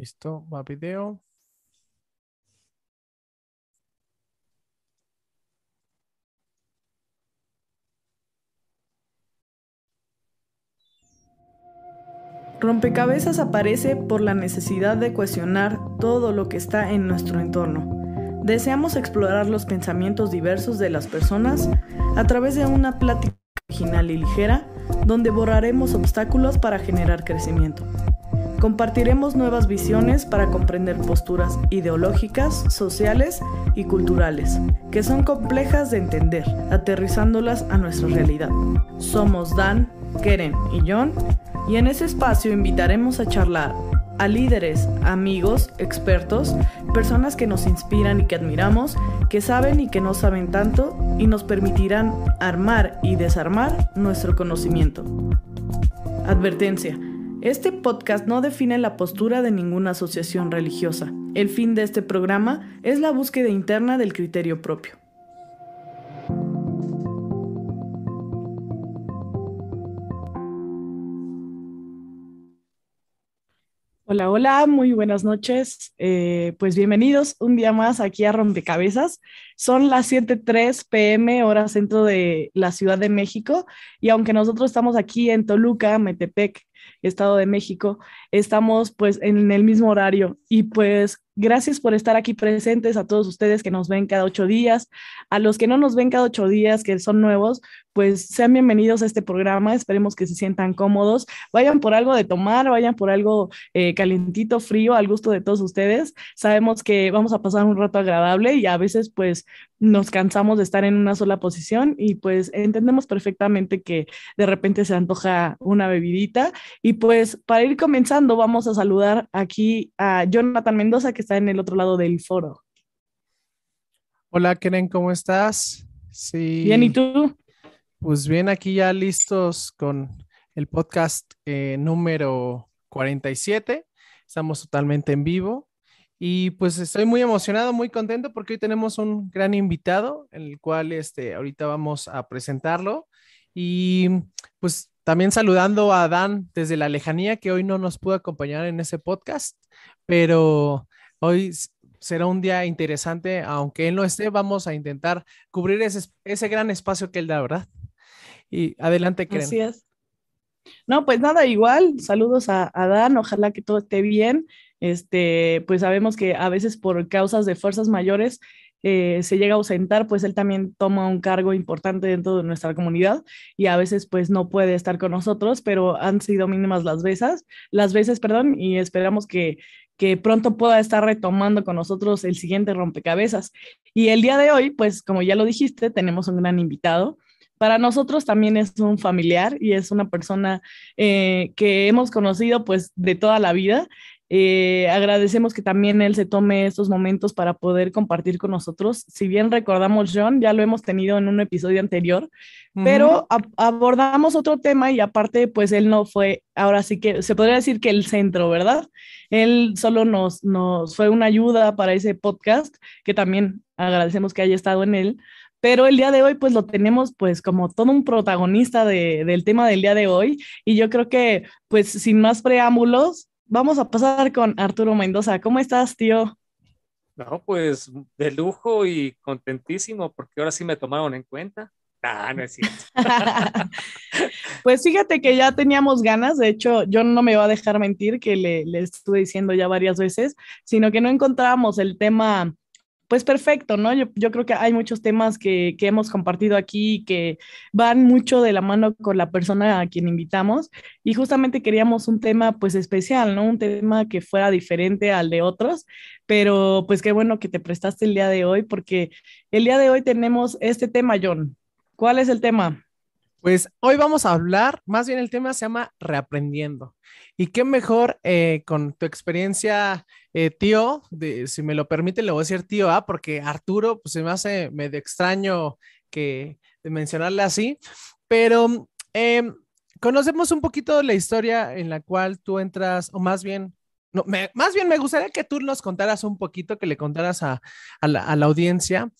Listo, va video. Rompecabezas aparece por la necesidad de cuestionar todo lo que está en nuestro entorno. Deseamos explorar los pensamientos diversos de las personas a través de una plática original y ligera donde borraremos obstáculos para generar crecimiento. Compartiremos nuevas visiones para comprender posturas ideológicas, sociales y culturales, que son complejas de entender, aterrizándolas a nuestra realidad. Somos Dan, Keren y John, y en ese espacio invitaremos a charlar a líderes, amigos, expertos, personas que nos inspiran y que admiramos, que saben y que no saben tanto y nos permitirán armar y desarmar nuestro conocimiento. Advertencia. Este podcast no define la postura de ninguna asociación religiosa. El fin de este programa es la búsqueda interna del criterio propio. Hola, hola, muy buenas noches. Eh, pues bienvenidos un día más aquí a Rompecabezas. Son las 7.03 pm, hora centro de la Ciudad de México. Y aunque nosotros estamos aquí en Toluca, Metepec, Estado de México, estamos pues en el mismo horario. Y pues Gracias por estar aquí presentes a todos ustedes que nos ven cada ocho días. A los que no nos ven cada ocho días, que son nuevos, pues sean bienvenidos a este programa. Esperemos que se sientan cómodos. Vayan por algo de tomar, vayan por algo eh, calientito, frío, al gusto de todos ustedes. Sabemos que vamos a pasar un rato agradable y a veces pues nos cansamos de estar en una sola posición y pues entendemos perfectamente que de repente se antoja una bebidita. Y pues para ir comenzando, vamos a saludar aquí a Jonathan Mendoza, que está en el otro lado del foro. Hola, Keren, ¿cómo estás? Sí. Bien, ¿y tú? Pues bien, aquí ya listos con el podcast eh, número 47. Estamos totalmente en vivo. Y pues estoy muy emocionado, muy contento porque hoy tenemos un gran invitado, en el cual este, ahorita vamos a presentarlo. Y pues también saludando a Dan desde la lejanía, que hoy no nos pudo acompañar en ese podcast, pero Hoy será un día interesante, aunque él no esté, vamos a intentar cubrir ese, ese gran espacio que él da, ¿verdad? Y adelante, es. No, pues nada, igual, saludos a, a, Dan, ojalá que todo esté bien. Este, pues sabemos que a veces por causas de fuerzas mayores eh, se llega a ausentar, pues él también toma un cargo importante dentro de nuestra comunidad y a veces pues no puede estar con nosotros, pero han sido mínimas las veces, las veces, perdón, y esperamos que, que pronto pueda estar retomando con nosotros el siguiente rompecabezas. Y el día de hoy, pues como ya lo dijiste, tenemos un gran invitado. Para nosotros también es un familiar y es una persona eh, que hemos conocido pues de toda la vida eh, agradecemos que también él se tome estos momentos para poder compartir con nosotros. Si bien recordamos, John, ya lo hemos tenido en un episodio anterior, pero abordamos otro tema y aparte, pues él no fue, ahora sí que se podría decir que el centro, ¿verdad? Él solo nos, nos fue una ayuda para ese podcast, que también agradecemos que haya estado en él. Pero el día de hoy, pues lo tenemos pues como todo un protagonista de, del tema del día de hoy. Y yo creo que, pues sin más preámbulos, vamos a pasar con Arturo Mendoza. ¿Cómo estás, tío? No, pues de lujo y contentísimo porque ahora sí me tomaron en cuenta. Ah, no es cierto. pues fíjate que ya teníamos ganas, de hecho, yo no me voy a dejar mentir que le, le estuve diciendo ya varias veces, sino que no encontrábamos el tema pues perfecto, ¿no? Yo, yo, creo que hay muchos temas que, que, hemos compartido aquí que van mucho de la mano con la persona a quien invitamos y justamente queríamos un tema pues especial, ¿no? Un tema que fuera diferente al de otros, pero pues qué bueno que te prestaste el día de hoy porque el día de hoy tenemos este tema, John. ¿Cuál es el tema? Pues hoy vamos a hablar, más bien el tema se llama reaprendiendo. Y qué mejor eh, con tu experiencia, eh, tío, si me lo permite, le voy a decir tío A, porque Arturo, pues se me hace medio extraño que de mencionarle así, pero em, conocemos un poquito la historia en la cual tú entras, o más bien, no, más bien me gustaría que tú nos contaras un poquito, que le contaras a, a la audiencia.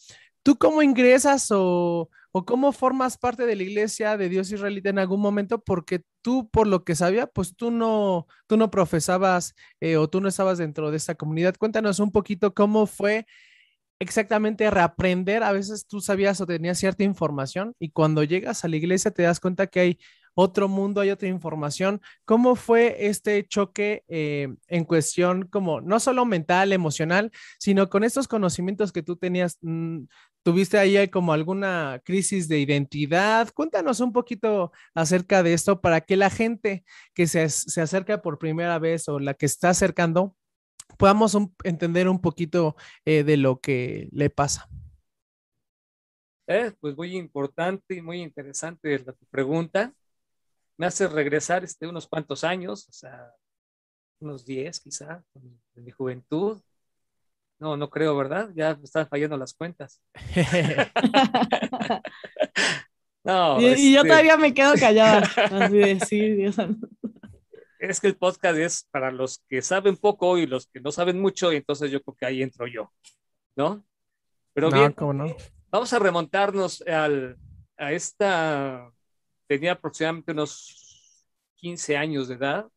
¿Tú cómo ingresas o, o, cómo formas parte de la iglesia de Dios israelita en algún momento? Porque tú, por lo que sabía, pues tú no, tú no profesabas eh, o tú no estabas dentro de esta comunidad. Cuéntanos un poquito cómo fue exactamente reaprender. A veces tú sabías o tenías cierta información y cuando llegas a la iglesia te das cuenta que hay otro mundo, hay otra información. ¿Cómo fue este choque eh, en cuestión como no solo mental, emocional, sino con estos conocimientos que tú tenías? Mm, ¿Tuviste ahí como alguna crisis de identidad? Cuéntanos un poquito acerca de esto para que la gente que se, se acerca por primera vez o la que está acercando podamos entender un poquito eh, de lo que le pasa. Eh, pues muy importante y muy interesante la pregunta me hace regresar este, unos cuantos años, o sea, unos 10 quizá, de mi juventud. No, no creo, ¿verdad? Ya me están fallando las cuentas. no, y, yo este todavía me quedo callada. Así de, sí, Dios es que el podcast es para los que saben poco y los que no saben mucho, y entonces yo creo que ahí entro yo, ¿no? Pero bien, no? vamos a remontarnos al, a esta tenía aproximadamente unos 15 años de edad.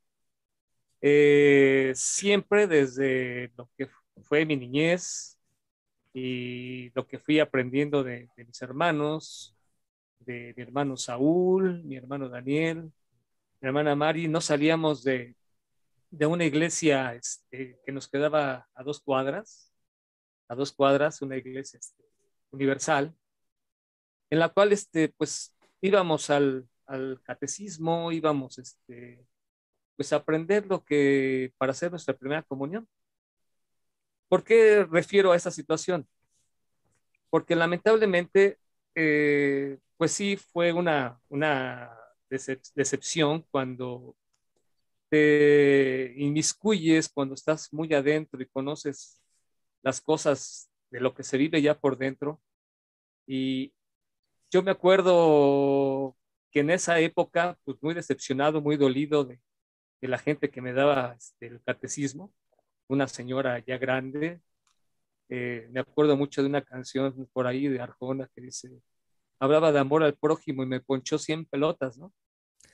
Eh, siempre desde lo que fue mi niñez y lo que fui aprendiendo de, mis hermanos, de mi hermano Saúl, mi hermano Daniel, mi hermana Mari, no salíamos de, de una iglesia este, que nos quedaba a dos cuadras, a dos cuadras, una iglesia este, universal, en la cual este, pues íbamos al, al catecismo, íbamos este, pues a aprender lo que para hacer nuestra primera comunión. ¿Por qué refiero a esta situación? Porque lamentablemente, eh, pues sí fue una, una decepción cuando te inmiscuyes, cuando estás muy adentro y conoces las cosas de lo que se vive ya por dentro. Y yo me acuerdo que en esa época, pues muy decepcionado, muy dolido de, de la gente que me daba este, el catecismo, una señora ya grande. Eh, me acuerdo mucho de una canción por ahí de Arjona que dice, hablaba de amor al prójimo y me ponchó 100 pelotas, ¿no?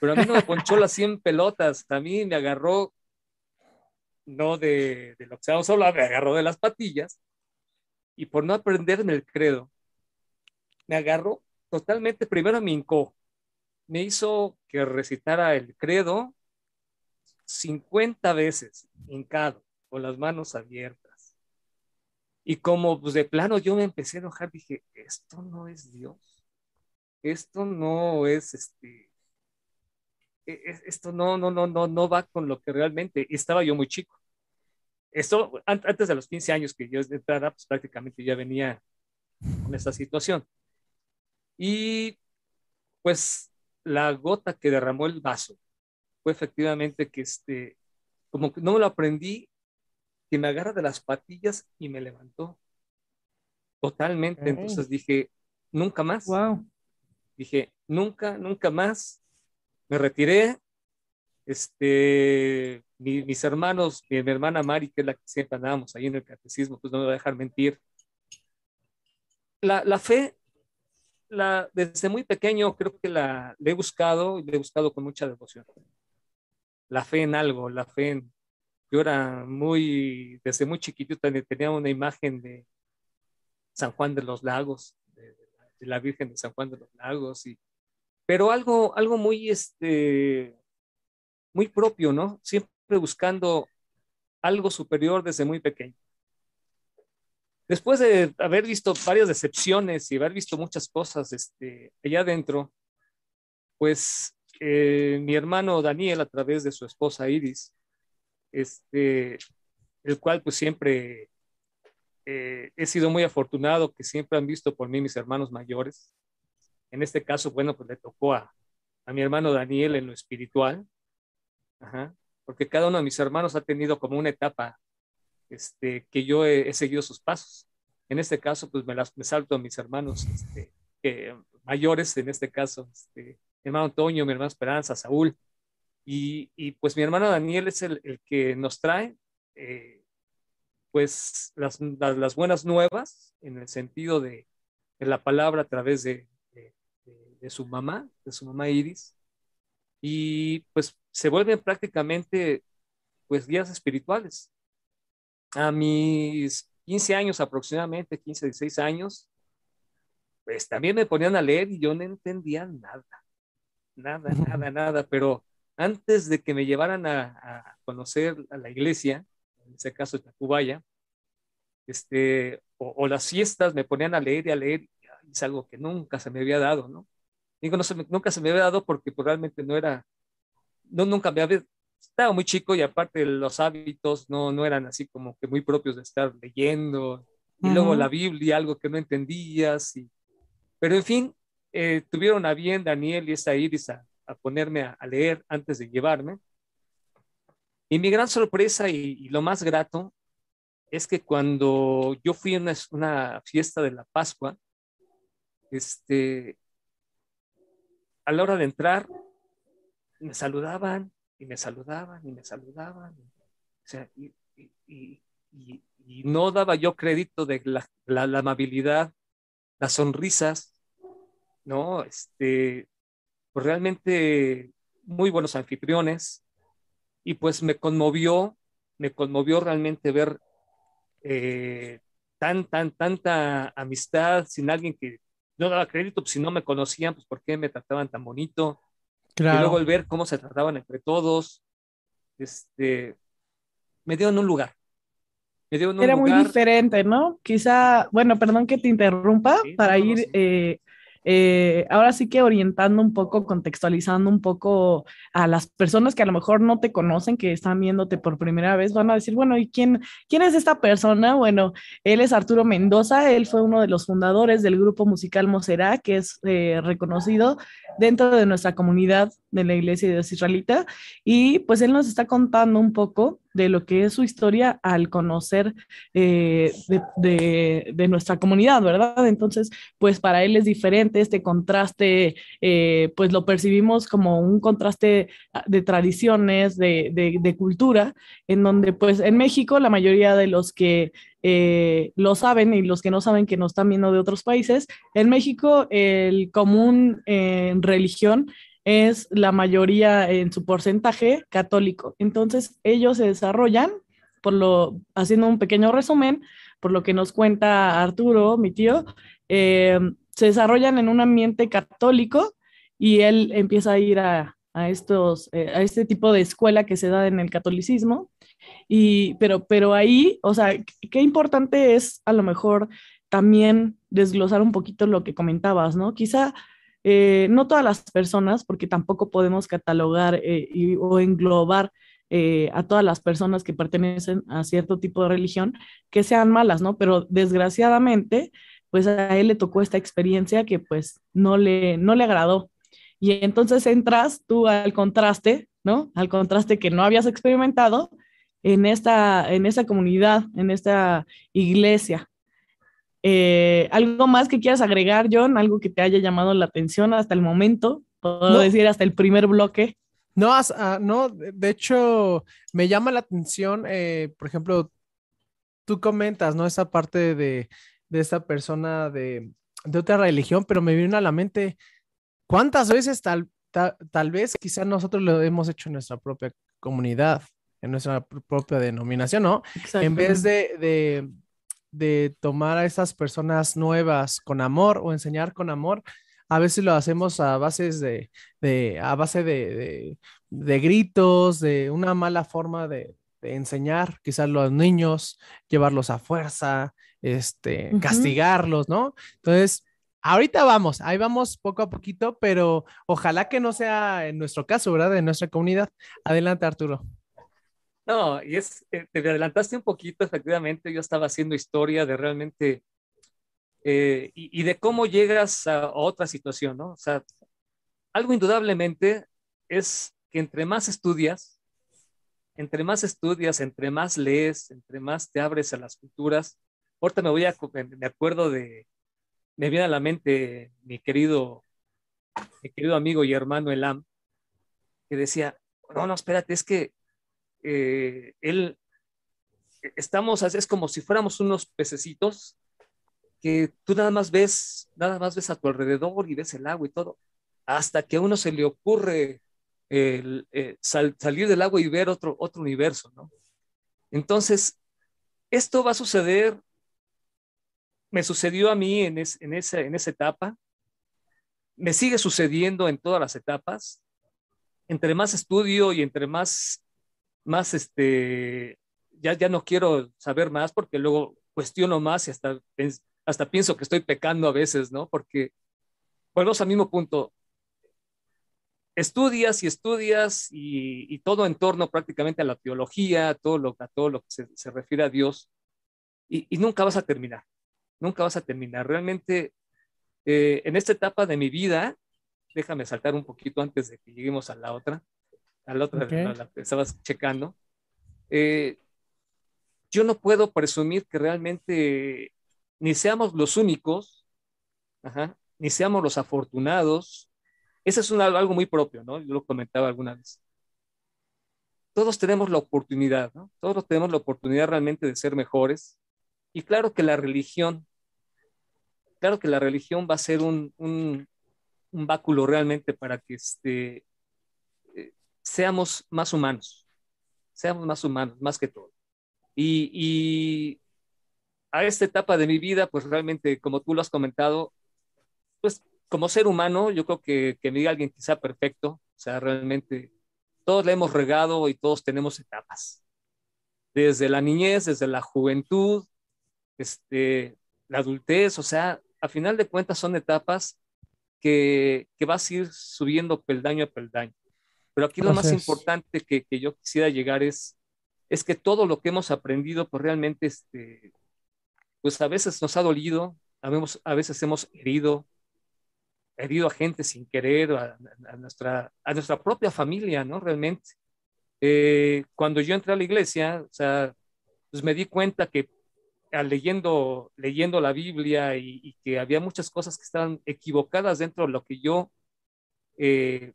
Pero a mí no me ponchó las 100 pelotas, a mí me agarró, no de, de lo que se solo me agarró de las patillas y por no aprenderme el credo, me agarró totalmente, primero me hincó, me hizo que recitara el credo 50 veces, hincado, con las manos abiertas. Y como pues, de plano yo me empecé a enojar, dije, esto no es Dios, esto no es este, e, e, esto no, no, no, no, no va con lo que realmente, estaba yo muy chico. Esto, antes de los 15 años que yo entrara, pues prácticamente ya venía con esta situación. Y pues la gota que derramó el vaso fue efectivamente que este, como que no lo aprendí, que me agarra de las patillas y me levantó totalmente. Entonces dije, nunca más. Wow. Dije, nunca, nunca más. Me retiré. Este, mis hermanos, mi, mi, hermana Mari, que es la que siempre andábamos ahí en el catecismo, pues no me va a dejar mentir. La, la fe la, desde muy pequeño creo que la, he buscado y la he buscado con mucha devoción. La fe en algo, la fe en... Yo era muy, desde muy chiquitito tenía una imagen de San Juan de los Lagos, de, la Virgen de San Juan de los Lagos, y, pero algo, algo muy, este, muy propio, ¿no? Siempre buscando algo superior desde muy pequeño después de haber visto varias decepciones y haber visto muchas cosas este, allá adentro, pues eh, mi hermano Daniel, a través de su esposa Iris, este, el cual pues siempre eh, he sido muy afortunado, que siempre han visto por mí mis hermanos mayores. En este caso, bueno, pues le tocó a, a mi hermano Daniel en lo espiritual, porque cada uno de mis hermanos ha tenido como una etapa este, que yo he, seguido sus pasos. En este caso, pues me, las, me salto a mis hermanos este, mayores, en este caso, este, mi hermano Antonio, mi hermana Esperanza, Saúl, y, pues mi hermano Daniel es el, que nos trae, eh, pues, las, buenas nuevas, en el sentido de, la palabra a través de, de, su mamá, de su mamá Iris, y pues se vuelven prácticamente pues guías espirituales. A mis 15 años aproximadamente, 15, 16 años, pues también me ponían a leer y yo no entendía nada, nada, nada, nada, pero antes de que me llevaran a, conocer a la iglesia, en este caso Tacubaya, este, o, las fiestas me ponían a leer y a leer, y es algo que nunca se me había dado, ¿no? Digo, no se nunca se me había dado porque pues, realmente no era, no, nunca me había, estaba muy chico y aparte los hábitos no, no eran así como que muy propios de estar leyendo, y luego la Biblia, algo que no entendías, y, pero en fin, eh, tuvieron a bien Daniel y esta Iris a, a ponerme a, leer antes de llevarme. Y mi gran sorpresa y, lo más grato es que cuando yo fui a una, fiesta de la Pascua, este, a la hora de entrar, me saludaban y me saludaban y me saludaban. O sea, y, no daba yo crédito de la, la, amabilidad, las sonrisas, ¿no? Este, pues realmente muy buenos anfitriones y pues me conmovió, me conmovió realmente ver eh, tan, tan, tanta amistad sin alguien que no daba crédito, pues si no me conocían, pues por qué me trataban tan bonito. Y luego el ver cómo se trataban entre todos, este, me dio en un lugar. Me dio en un Era muy diferente, ¿no? Quizá, bueno, perdón que te interrumpa, para ir eh, eh, ahora sí que orientando un poco, contextualizando un poco a las personas que a lo mejor no te conocen, que están viéndote por primera vez, van a decir, bueno, ¿y quién, quién es esta persona? Bueno, él es Arturo Mendoza, él fue uno de los fundadores del grupo musical Moserá, que es eh, reconocido dentro de nuestra comunidad de la iglesia de Dios israelita, y pues él nos está contando un poco de lo que es su historia al conocer eh, de, nuestra comunidad, ¿verdad? Entonces, pues para él es diferente este contraste, eh, pues lo percibimos como un contraste de tradiciones, de, cultura, en donde pues en México la mayoría de los que eh, lo saben y los que no saben que nos están viendo de otros países, en México el común en religión es la mayoría en su porcentaje católico. Entonces, ellos se desarrollan, por lo, haciendo un pequeño resumen, por lo que nos cuenta Arturo, mi tío, eh, se desarrollan en un ambiente católico y él empieza a ir a, estos, eh, a este tipo de escuela que se da en el catolicismo. Y, pero, pero ahí, o sea, qué importante es a lo mejor también desglosar un poquito lo que comentabas, ¿no? Quizá eh, no todas las personas, porque tampoco podemos catalogar eh, o englobar eh, a todas las personas que pertenecen a cierto tipo de religión, que sean malas, ¿no? Pero desgraciadamente, pues a él le tocó esta experiencia que pues no le, no le agradó. Y entonces entras tú al contraste, ¿no? Al contraste que no habías experimentado en esta, en esta comunidad, en esta iglesia. Eh, ¿Algo más que quieras agregar, John? ¿Algo que te haya llamado la atención hasta el momento? Puedo decir hasta el primer bloque. No, uh, no, de hecho, me llama la atención, eh, por ejemplo, tú comentas, ¿no? Esa parte de, de esta persona de, de, otra religión, pero me viene a la mente, ¿cuántas veces tal, tal, vez quizás nosotros lo hemos hecho en nuestra propia comunidad, en nuestra propia denominación, ¿no? En vez de de tomar a esas personas nuevas con amor o enseñar con amor, a veces lo hacemos a bases de, a base de, gritos, de una mala forma de, enseñar, quizás los niños, llevarlos a fuerza, este, castigarlos, ¿no? Entonces, ahorita vamos, ahí vamos poco a poquito, pero ojalá que no sea en nuestro caso, ¿verdad? En nuestra comunidad. Adelante, Arturo. No, y es, eh, te adelantaste un poquito, efectivamente, yo estaba haciendo historia de realmente, eh, y, de cómo llegas a, otra situación, ¿no? O sea, algo indudablemente es que entre más estudias, entre más estudias, entre más lees, entre más te abres a las culturas, ahorita me voy a, me acuerdo de, me viene a la mente mi querido, mi querido amigo y hermano Elam, que decía, no, no, espérate, es que eh, él, estamos, es como si fuéramos unos pececitos que tú nada más ves, nada más ves a tu alrededor y ves el agua y todo, hasta que a uno se le ocurre eh, salir del agua y ver otro, otro universo, ¿no? Entonces, esto va a suceder, me sucedió a mí en, en, esa, en esa etapa, me sigue sucediendo en todas las etapas, entre más estudio y entre más, más este, ya, ya no quiero saber más porque luego cuestiono más y hasta, hasta pienso que estoy pecando a veces, ¿no? Porque volvemos al mismo punto. Estudias y estudias y, todo en torno prácticamente a la teología, todo lo, a todo lo que se, refiere a Dios, y, nunca vas a terminar, nunca vas a terminar. Realmente, eh, en esta etapa de mi vida, déjame saltar un poquito antes de que lleguemos a la otra, a la otra, la que estabas checando. Eh, yo no puedo presumir que realmente ni seamos los únicos, ni seamos los afortunados. Eso es algo muy propio, ¿no? Yo lo comentaba alguna vez. Todos tenemos la oportunidad, ¿no? Todos tenemos la oportunidad realmente de ser mejores. Y claro que la religión, claro que la religión va a ser un, un, un báculo realmente para que este, seamos más humanos, seamos más humanos, más que todo. Y, a esta etapa de mi vida, pues realmente, como tú lo has comentado, pues como ser humano, yo creo que, que me diga alguien quizá perfecto, o sea, realmente todos le hemos regado y todos tenemos etapas. Desde la niñez, desde la juventud, este, la adultez, o sea, a final de cuentas son etapas que, que vas a ir subiendo peldaño a peldaño. Pero aquí lo más importante que, que, yo quisiera llegar es, es que todo lo que hemos aprendido, pues realmente, este, pues a veces nos ha dolido, a veces hemos herido, herido a gente sin querer, a, nuestra, a nuestra propia familia, ¿no? Realmente. Eh, cuando yo entré a la iglesia, o sea, pues me di cuenta que leyendo, leyendo la Biblia y, que había muchas cosas que estaban equivocadas dentro de lo que yo eh,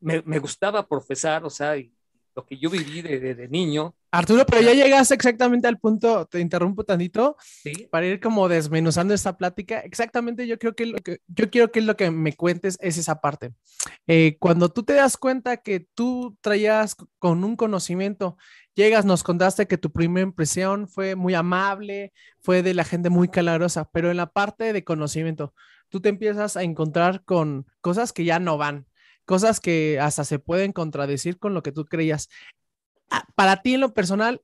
me, me, gustaba profesar, o sea, y lo que yo viví de, de, niño. Arturo, pero ya llegaste exactamente al punto, te interrumpo tantito, ¿Sí? para ir como desmenuzando esta plática. Exactamente, yo creo que lo que yo quiero que lo que me cuentes es esa parte. Eh, cuando tú te das cuenta que tú traías con un conocimiento, llegas, nos contaste que tu primera impresión fue muy amable, fue de la gente muy calorosa, pero en la parte de conocimiento, tú te empiezas a encontrar con cosas que ya no van cosas que hasta se pueden contradecir con lo que tú creías. Ah, para ti en lo personal,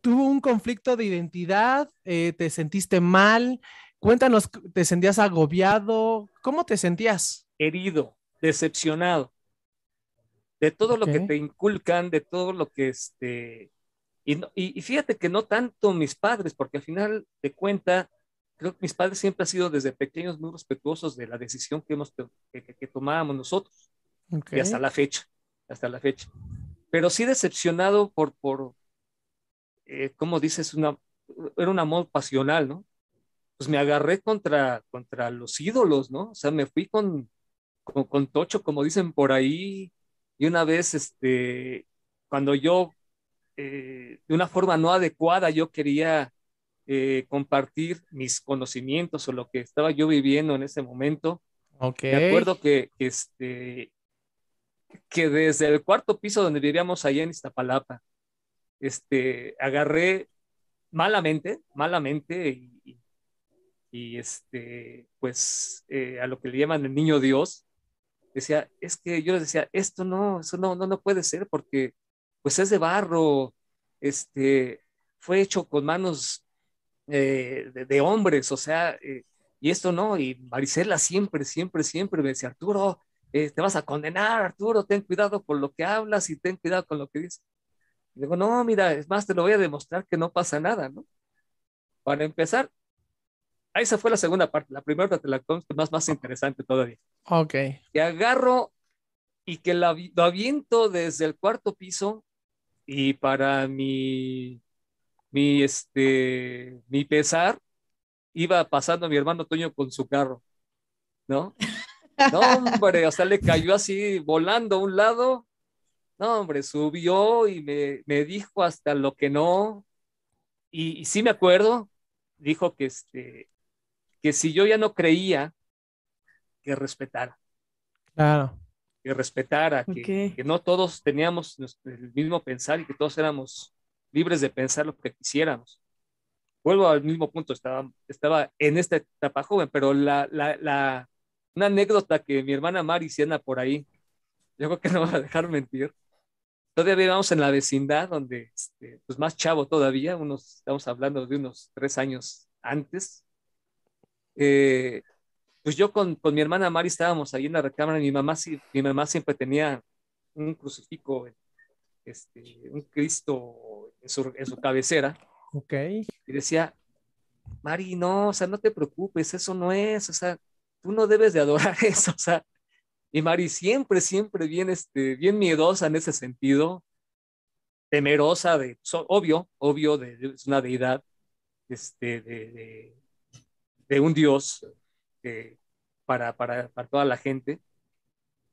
¿tuvo un conflicto de identidad? Eh, ¿Te sentiste mal? Cuéntanos, ¿te sentías agobiado? ¿Cómo te sentías? Herido, decepcionado de todo lo que te inculcan, de todo lo que este... Y, y, fíjate que no tanto mis padres, porque al final de cuenta, creo que mis padres siempre han sido desde pequeños muy respetuosos de la decisión que, hemos, que, que tomábamos nosotros. Y hasta la fecha, hasta la fecha. Pero sí decepcionado por, por eh, como dices, una, era un amor pasional, ¿no? Pues me agarré contra, contra los ídolos, ¿no? O sea, me fui con, con, Tocho, como dicen por ahí, y una vez, este, cuando yo, eh, de una forma no adecuada, yo quería eh, compartir mis conocimientos o lo que estaba yo viviendo en ese momento. Okay. Me acuerdo que, que este, que desde el cuarto piso donde vivíamos allá en Iztapalapa, este, agarré malamente, malamente y, y este, pues eh, a lo que le llaman el niño Dios, decía, es que yo les decía, esto no, eso no, no, no puede ser porque pues es de barro, este, fue hecho con manos eh, de, hombres, o sea, eh, y esto no, y Marisela siempre, siempre, siempre me decía, Arturo, eh, te vas a condenar, Arturo, ten cuidado con lo que hablas y ten cuidado con lo que dices. Y digo, no, mira, es más, te lo voy a demostrar que no pasa nada, ¿no? Para empezar, esa fue la segunda parte, la primera te la más, más interesante todavía. Ok. Que agarro y que lo aviento desde el cuarto piso y para mi, mi, este, mi pesar, iba pasando mi hermano Toño con su carro, ¿no? No, hombre, o sea, le cayó así volando a un lado. No, hombre, subió y me, me dijo hasta lo que no. Y, sí me acuerdo, dijo que, este, que si yo ya no creía, que respetara. Claro. Que respetara, que, que no todos teníamos el mismo pensar y que todos éramos libres de pensar lo que quisiéramos. Vuelvo al mismo punto, estaba, estaba en esta etapa joven, pero la, la, la, una anécdota que mi hermana Mari Siena por ahí, yo creo que no va a dejar mentir. Todavía vivíamos en la vecindad, donde, este, pues más chavo todavía, unos, estamos hablando de unos tres años antes. Eh, pues yo con, con, mi hermana Mari estábamos ahí en la recámara y mi mamá, mi mamá siempre tenía un crucifijo, este, un Cristo en su, en su cabecera. Ok. Y decía, Mari, no, o sea, no te preocupes, eso no es, o sea, tú no debes de adorar eso, o sea, y Mari siempre, siempre bien, este, bien miedosa en ese sentido, temerosa de, obvio, obvio, de, es una deidad, este, de, de, un Dios para, para, para toda la gente.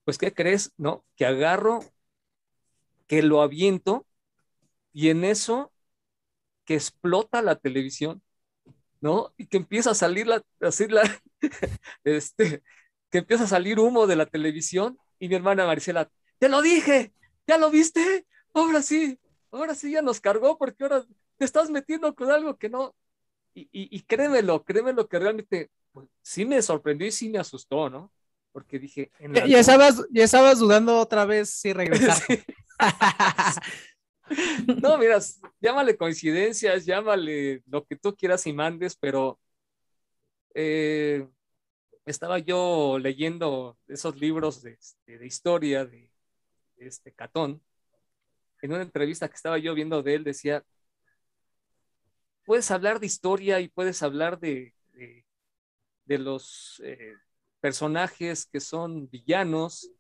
Pues, ¿qué crees? No, que agarro, que lo aviento y en eso que explota la televisión, ¿no? Y que empieza a salir la, así la, este, que empieza a salir humo de la televisión y mi hermana Maricela, te lo dije, ya lo viste, ahora sí, ahora sí ya nos cargó porque ahora te estás metiendo con algo que no, y, y, créemelo, créemelo que realmente pues, sí me sorprendió y sí me asustó, ¿no? Porque dije... ya, estabas, ya estabas dudando otra vez si regresar. No, mira, llámale coincidencias, llámale lo que tú quieras y mandes, pero eh, estaba yo leyendo esos libros de, este, historia de, este Catón. En una entrevista que estaba yo viendo de él, decía: Puedes hablar de historia y puedes hablar de, de, los eh, personajes que son villanos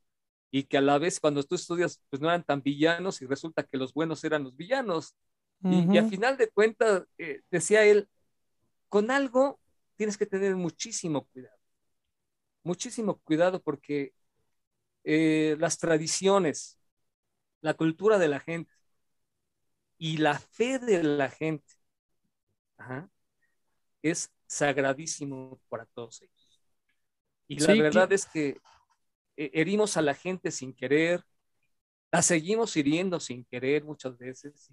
y que a la vez cuando tú estudias pues no eran tan villanos y resulta que los buenos eran los villanos. y, al final de cuentas, eh, decía él, con algo tienes que tener muchísimo cuidado, muchísimo cuidado porque eh, las tradiciones, la cultura de la gente y la fe de la gente es sagradísimo para todos ellos. Y la verdad es que herimos a la gente sin querer, la seguimos hiriendo sin querer muchas veces.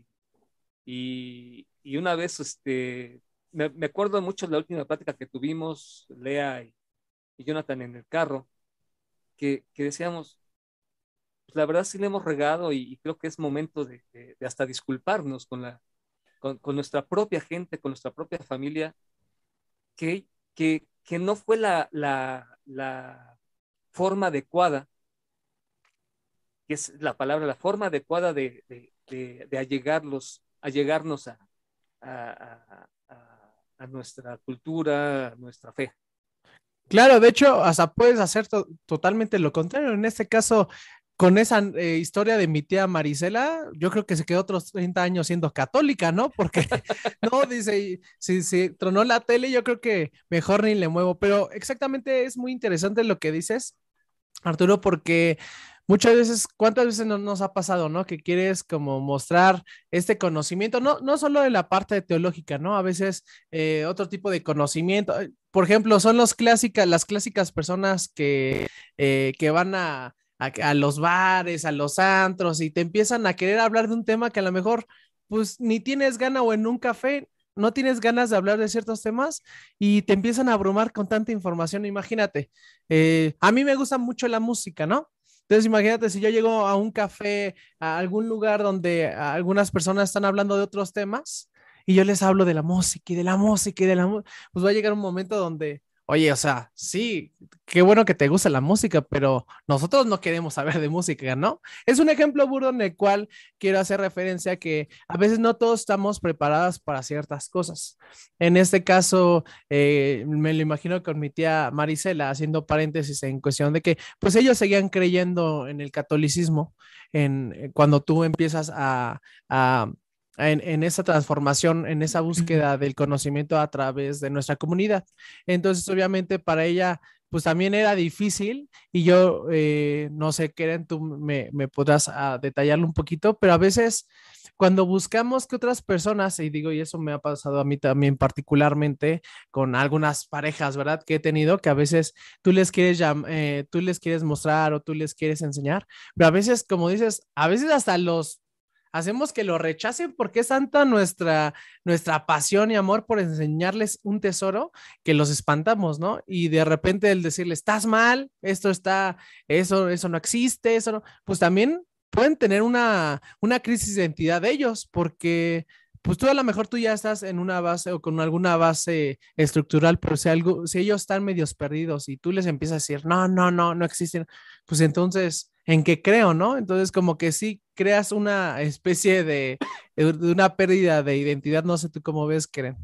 Y, y una vez, este, me, me, acuerdo mucho de la última plática que tuvimos, Lea y, Jonathan en el carro, que, que decíamos, pues la verdad sí le hemos regado y, creo que es momento de, de, hasta disculparnos con, la, con, con, nuestra propia gente, con nuestra propia familia, que, que, que no fue la, la, la forma adecuada, que es la palabra, la forma adecuada de, de, de, allegarlos, allegarnos a, a, a, nuestra cultura, a nuestra fe. Claro, de hecho, hasta puedes hacer totalmente lo contrario. En este caso, con esa eh, historia de mi tía Marisela, yo creo que se quedó otros 30 años siendo católica, ¿no? Porque, no, dice, si, si tronó la tele, yo creo que mejor ni le muevo, pero exactamente es muy interesante lo que dices, Arturo, porque muchas veces, ¿cuántas veces nos ha pasado, no? Que quieres como mostrar este conocimiento, no, no solo de la parte teológica, ¿no? A veces eh, otro tipo de conocimiento. Eh, por ejemplo, son los clásicas, las clásicas personas que, eh, que van a, a, los bares, a los antros y te empiezan a querer hablar de un tema que a lo mejor pues ni tienes gana o en un café no tienes ganas de hablar de ciertos temas y te empiezan a abrumar con tanta información. Imagínate, eh, a mí me gusta mucho la música, ¿no? Entonces, imagínate si yo llego a un café, a algún lugar donde algunas personas están hablando de otros temas y yo les hablo de la música y de la música y de la música, pues va a llegar un momento donde Oye, o sea, sí, qué bueno que te gusta la música, pero nosotros no queremos saber de música, ¿no? Es un ejemplo burdo en el cual quiero hacer referencia a que a veces no todos estamos preparados para ciertas cosas. En este caso, eh, me lo imagino con mi tía Marisela, haciendo paréntesis en cuestión de que, pues ellos seguían creyendo en el catolicismo, en, eh, cuando tú empiezas a en, esa transformación, en esa búsqueda del conocimiento a través de nuestra comunidad. Entonces, obviamente, para ella, pues también era difícil y yo eh, no sé, Keren, tú me, me podrás ah, detallarlo un poquito, pero a veces cuando buscamos que otras personas, y digo, y eso me ha pasado a mí también particularmente con algunas parejas, ¿verdad? Que he tenido, que a veces tú les quieres, eh, tú les quieres mostrar o tú les quieres enseñar, pero a veces, como dices, a veces hasta los hacemos que lo rechacen porque es tanta nuestra, nuestra pasión y amor por enseñarles un tesoro que los espantamos, ¿no? Y de repente el decirle, estás mal, esto está, eso, eso no existe, eso no, pues también pueden tener una, una crisis de identidad de ellos porque pues tú a lo mejor tú ya estás en una base o con alguna base estructural, pero si, algo, si ellos están medios perdidos y tú les empiezas a decir, no, no, no, no existen, pues entonces, ¿en qué creo, no? Entonces como que sí creas una especie de, una pérdida de identidad, no sé tú cómo ves, Keren.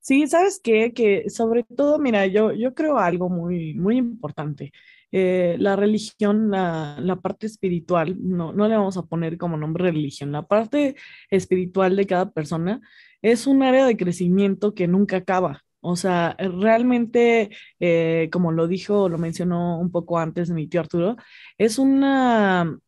Sí, ¿sabes qué? Que sobre todo, mira, yo, yo creo algo muy, muy importante. Eh, la religión, la, parte espiritual, no, no le vamos a poner como nombre religión, la parte espiritual de cada persona es un área de crecimiento que nunca acaba. O sea, realmente, eh, como lo dijo, lo mencionó un poco antes mi tío Arturo, es una,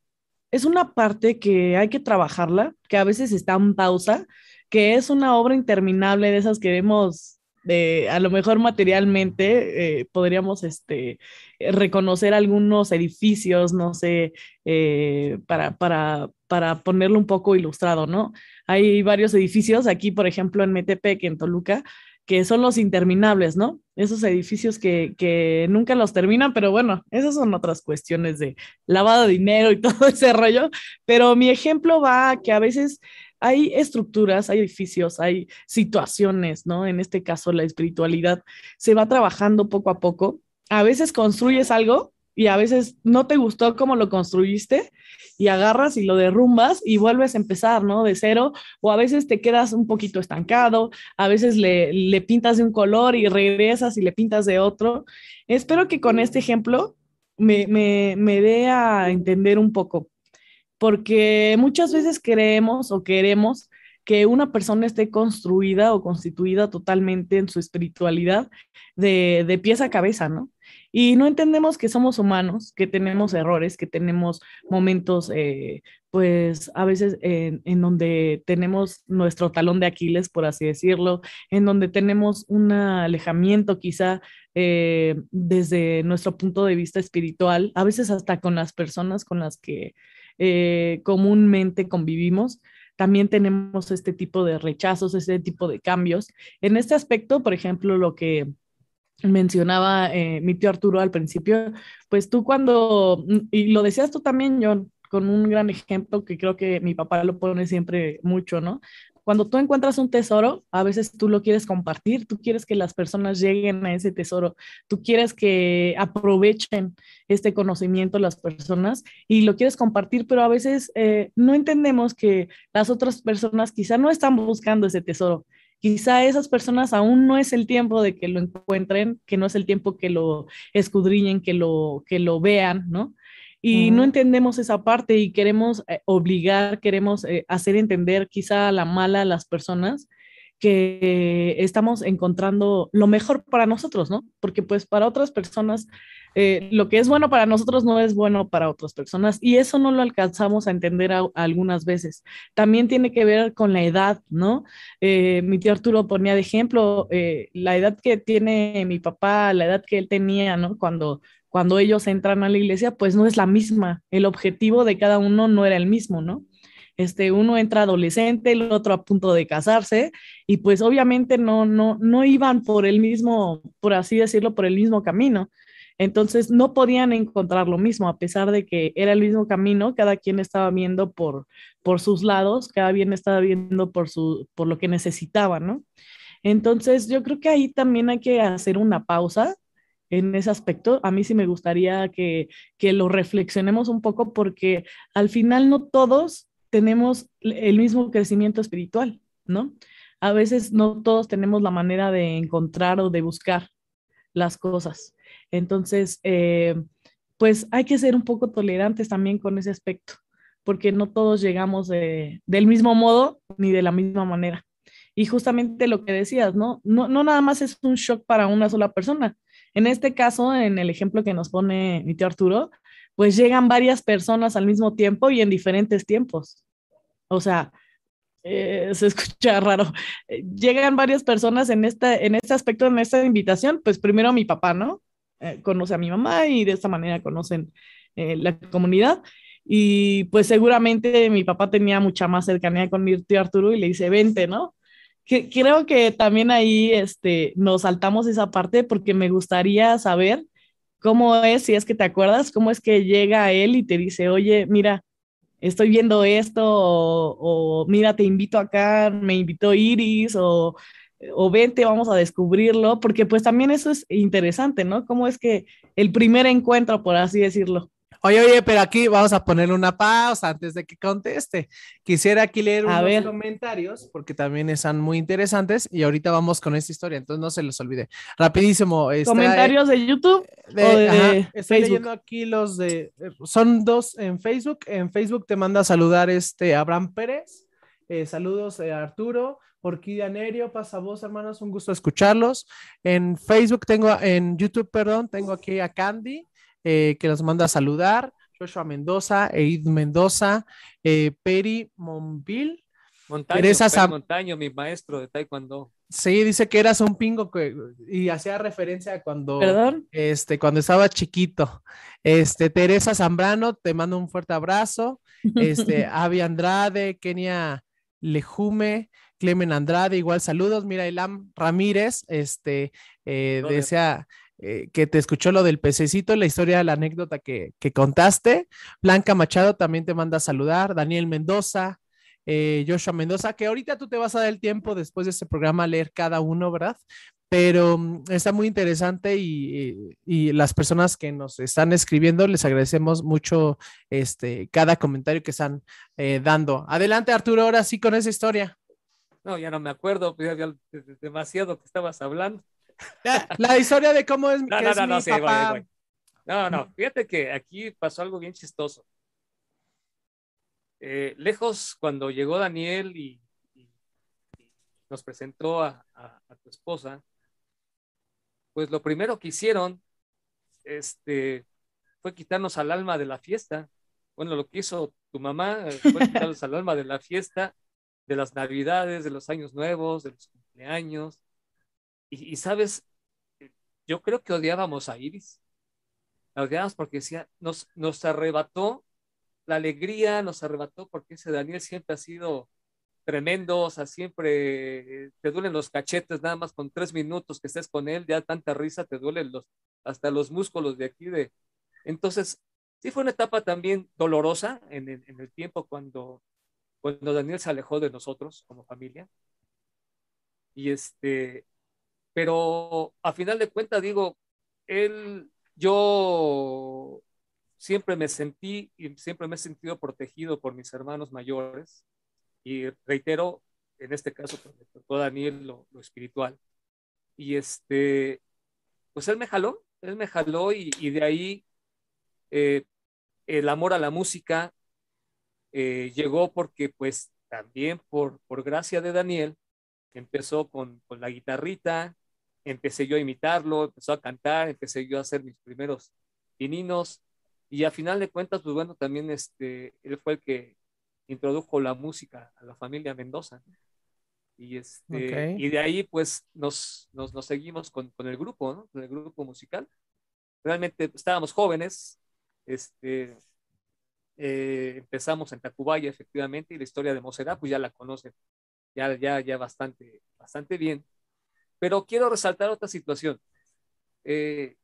es una parte que hay que trabajarla, que a veces está en pausa, que es una obra interminable de esas que vemos de, a lo mejor materialmente eh, podríamos este, reconocer algunos edificios, no sé, eh, para, para, para ponerlo un poco ilustrado, ¿no? Hay varios edificios, aquí por ejemplo en Metepec, en Toluca, que son los interminables, ¿no? Esos edificios que, que, nunca los terminan, pero bueno, esas son otras cuestiones de lavado de dinero y todo ese rollo. Pero mi ejemplo va a que a veces hay estructuras, hay edificios, hay situaciones, ¿no? En este caso, la espiritualidad se va trabajando poco a poco. A veces construyes algo y a veces no te gustó cómo lo construiste y agarras y lo derrumbas y vuelves a empezar, ¿no? De cero, o a veces te quedas un poquito estancado, a veces le, le pintas de un color y regresas y le pintas de otro. Espero que con este ejemplo me, me, me dé a entender un poco porque muchas veces creemos o queremos que una persona esté construida o constituida totalmente en su espiritualidad de, de pies a cabeza, ¿no? Y no entendemos que somos humanos, que tenemos errores, que tenemos momentos, eh, pues a veces en, donde tenemos nuestro talón de Aquiles, por así decirlo, en donde tenemos un alejamiento quizá eh, desde nuestro punto de vista espiritual, a veces hasta con las personas con las que eh, comúnmente convivimos, también tenemos este tipo de rechazos, este tipo de cambios. En este aspecto, por ejemplo, lo que mencionaba eh, mi tío Arturo al principio, pues tú cuando, y lo decías tú también, John, con un gran ejemplo que creo que mi papá lo pone siempre mucho, ¿no? cuando tú encuentras un tesoro, a veces tú lo quieres compartir, tú quieres que las personas lleguen a ese tesoro, tú quieres que aprovechen este conocimiento las personas y lo quieres compartir, pero a veces eh, no entendemos que las otras personas quizá no están buscando ese tesoro. Quizá esas personas aún no es el tiempo de que lo encuentren, que no es el tiempo que lo escudriñen, que lo, que lo vean, ¿no? y no entendemos esa parte y queremos eh, obligar, queremos eh, hacer entender quizá a la mala a las personas que estamos encontrando lo mejor para nosotros, ¿no? Porque pues para otras personas eh, lo que es bueno para nosotros no es bueno para otras personas y eso no lo alcanzamos a entender algunas veces. También tiene que ver con la edad, ¿no? mi tío Arturo ponía de ejemplo la edad que tiene mi papá, la edad que él tenía, ¿no? Cuando cuando ellos entran a la iglesia, pues no es la misma. El objetivo de cada uno no era el mismo, ¿no? Este, uno entra adolescente, el otro a punto de casarse, y pues obviamente no, no, no iban por el mismo, por así decirlo, por el mismo camino. Entonces no podían encontrar lo mismo, a pesar de que era el mismo camino, cada quien estaba viendo por, por sus lados, cada quien estaba viendo por, su, por lo que necesitaba, ¿no? Entonces yo creo que ahí también hay que hacer una pausa en ese aspecto. A mí sí me gustaría que, que lo reflexionemos un poco porque al final no todos tenemos el mismo crecimiento espiritual, ¿no? A veces no todos tenemos la manera de encontrar o de buscar las cosas. Entonces, eh, pues hay que ser un poco tolerantes también con ese aspecto, porque no todos llegamos del mismo modo ni de la misma manera. Y justamente lo que decías, ¿no? No, no nada más es un shock para una sola persona. En este caso, en el ejemplo que nos pone mi tío Arturo, pues llegan varias personas al mismo tiempo y en diferentes tiempos. O sea, eh, se escucha raro. Eh, llegan varias personas en, esta, en este aspecto, en esta invitación, pues primero mi papá, ¿no? Eh, conoce a mi mamá y de esta manera conocen la comunidad. Y pues seguramente mi papá tenía mucha más cercanía con mi tío Arturo y le dice, vente, ¿no? Que, creo que también ahí este, nos saltamos esa parte porque me gustaría saber cómo es, si es que te acuerdas, cómo es que llega él y te dice, oye, mira, estoy viendo esto, o, mira, te invito acá, me invitó Iris, o, o vente, vamos a descubrirlo, porque pues también eso es interesante, ¿no? Cómo es que el primer encuentro, por así decirlo. Oye, oye, pero aquí vamos a poner una pausa antes de que conteste. Quisiera aquí leer unos comentarios porque también están muy interesantes y ahorita vamos con esta historia, entonces no se los olvide. Rapidísimo. ¿Comentarios de YouTube de, o de estoy leyendo aquí los de, son dos en Facebook. En Facebook te manda a saludar este Abraham Pérez. Eh, saludos eh, Arturo, Orquídea Nerio, pasa voz, hermanos, un gusto escucharlos. En Facebook tengo, en YouTube, perdón, tengo aquí a Candy. Eh, que nos manda a saludar, Joshua Mendoza, Eid Mendoza, eh, Peri Monville. Montaño, Montaño, mi maestro de Taekwondo. Sí, dice que eras un pingo y hacía referencia a cuando, ¿Perdón? este, cuando estaba chiquito. Este, Teresa Zambrano, te mando un fuerte abrazo. Este, Avi Andrade, Kenia Lejume, Clemen Andrade, igual saludos. Mira, Elam Ramírez, este, eh, desea eh, que te escuchó lo del pececito, la historia, la anécdota que, contaste. Blanca Machado también te manda a saludar. Daniel Mendoza, eh, Joshua Mendoza, que ahorita tú te vas a dar el tiempo después de este programa a leer cada uno, ¿verdad? Pero mm, está muy interesante y, las personas que nos están escribiendo, les agradecemos mucho este, cada comentario que están eh, dando. Adelante, Arturo, ahora sí con esa historia. No, ya no me acuerdo, pues, demasiado que estabas hablando. La, historia de cómo es, no, no, no, papá. No, no, fíjate que aquí pasó algo bien chistoso. Eh, lejos, cuando llegó Daniel y, nos presentó a, tu esposa, pues lo primero que hicieron este, fue quitarnos al alma de la fiesta. Bueno, lo que hizo tu mamá eh, fue quitarnos al alma de la fiesta, de las navidades, de los años nuevos, de los cumpleaños. Y, sabes, yo creo que odiábamos a Iris. La odiábamos porque decía, nos, nos arrebató la alegría, nos arrebató porque ese Daniel siempre ha sido tremendo, o sea, siempre te duelen los cachetes nada más con tres minutos que estés con él, ya tanta risa te duelen los, hasta los músculos de aquí de... Entonces, sí fue una etapa también dolorosa en, en el tiempo cuando, cuando Daniel se alejó de nosotros como familia. Y este, pero a final de cuentas digo, él, yo siempre me sentí y siempre me he sentido protegido por mis hermanos mayores y reitero, en este caso, pues, todo Daniel lo, espiritual. Y este, pues él me jaló, él me jaló y, de ahí eh, el amor a la música eh, llegó porque pues también por, por gracia de Daniel empezó con, con la guitarrita, empecé yo a imitarlo, empezó a cantar, empecé yo a hacer mis primeros pininos y a final de cuentas, pues bueno, también este, él fue el que introdujo la música a la familia Mendoza. Y, este, y de ahí pues nos, nos, nos seguimos con, con, el grupo, ¿no? Con el grupo musical. Realmente estábamos jóvenes, este, eh, empezamos en Tacubaya efectivamente y la historia de Moserá pues ya la conocen ya, ya, ya bastante, bastante bien. Pero quiero resaltar otra situación. Eh,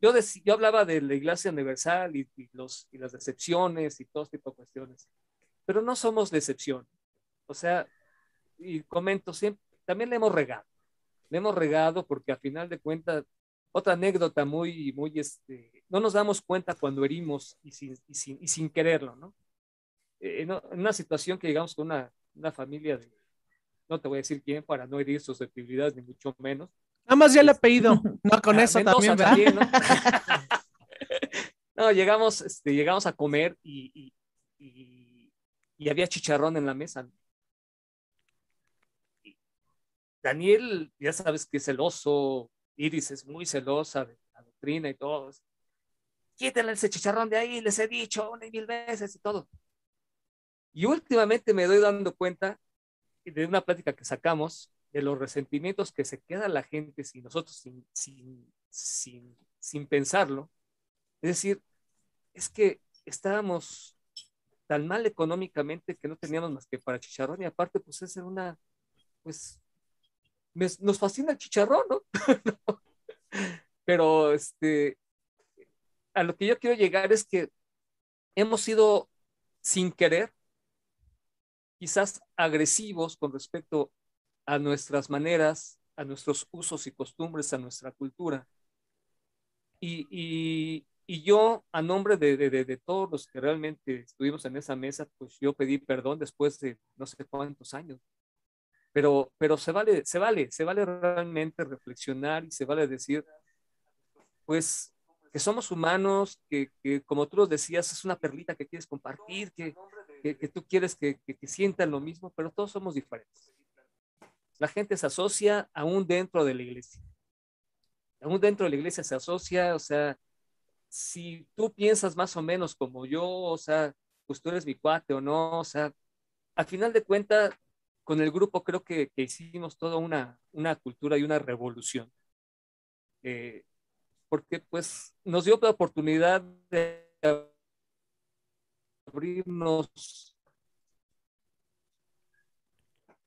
yo, yo hablaba de la Iglesia Universal y, los, y las decepciones y todo tipo de cuestiones, pero no somos decepción. O sea, y comento siempre, también le hemos regado. Le hemos regado porque a final de cuentas, otra anécdota muy, muy, este, no nos damos cuenta cuando herimos y sin, y sin, y sin quererlo, ¿no? Eh, en, una situación que llegamos con una, una familia de, no te voy a decir quién para no herir susceptibilidades ni mucho menos. Nada más ya le he pedido, no con eso también, ¿no? ¿no? llegamos, este, llegamos a comer y, y, había chicharrón en la mesa. Daniel, ya sabes que es celoso, Iris es muy celosa de la doctrina y todo. Quítale ese chicharrón de ahí, les he dicho una y mil veces y todo. Y últimamente me doy dando cuenta de una plática que sacamos de los resentimientos que se queda la gente si nosotros sin, sin, sin, sin pensarlo. Es decir, es que estábamos tan mal económicamente que no teníamos más que para chicharrón y aparte pues es una, pues nos fascina el chicharrón, ¿no? Pero este, a lo que yo quiero llegar es que hemos sido sin querer quizás agresivos con respecto a nuestras maneras, a nuestros usos y costumbres, a nuestra cultura. Y, y, yo, a nombre de, de, de, todos los que realmente estuvimos en esa mesa, pues yo pedí perdón después de no sé cuántos años. Pero, pero se vale, se vale, se vale realmente reflexionar y se vale decir, pues, que somos humanos, que, que como tú los decías, es una perlita que quieres compartir, que, que, tú quieres que, que, sientan lo mismo, pero todos somos diferentes. La gente se asocia aún dentro de la iglesia. Aún dentro de la iglesia se asocia, o sea, si tú piensas más o menos como yo, o sea, pues tú eres mi cuate o no, o sea, al final de cuentas, con el grupo creo que, que hicimos toda una, una, cultura y una revolución. Eh, porque pues nos dio la oportunidad de abrirnos.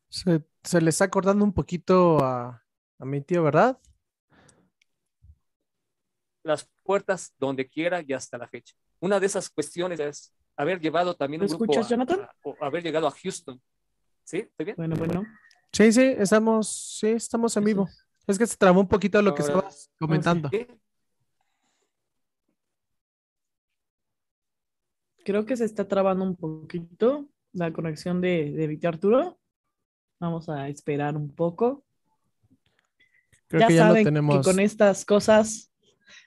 Se, se le está acordando un poquito a, a mi tío, ¿verdad? Las puertas donde quiera y hasta la fecha. Una de esas cuestiones es haber llevado también un grupo o haber llegado a Houston. ¿Sí? ¿Estoy bien? Bueno, bueno. Sí, sí, estamos, sí, estamos en vivo. Es que se trabó un poquito lo que estabas comentando. Creo que se está trabando un poquito la conexión de, de Víctor Arturo. Vamos a esperar un poco. Creo ya que ya saben tenemos... que con estas cosas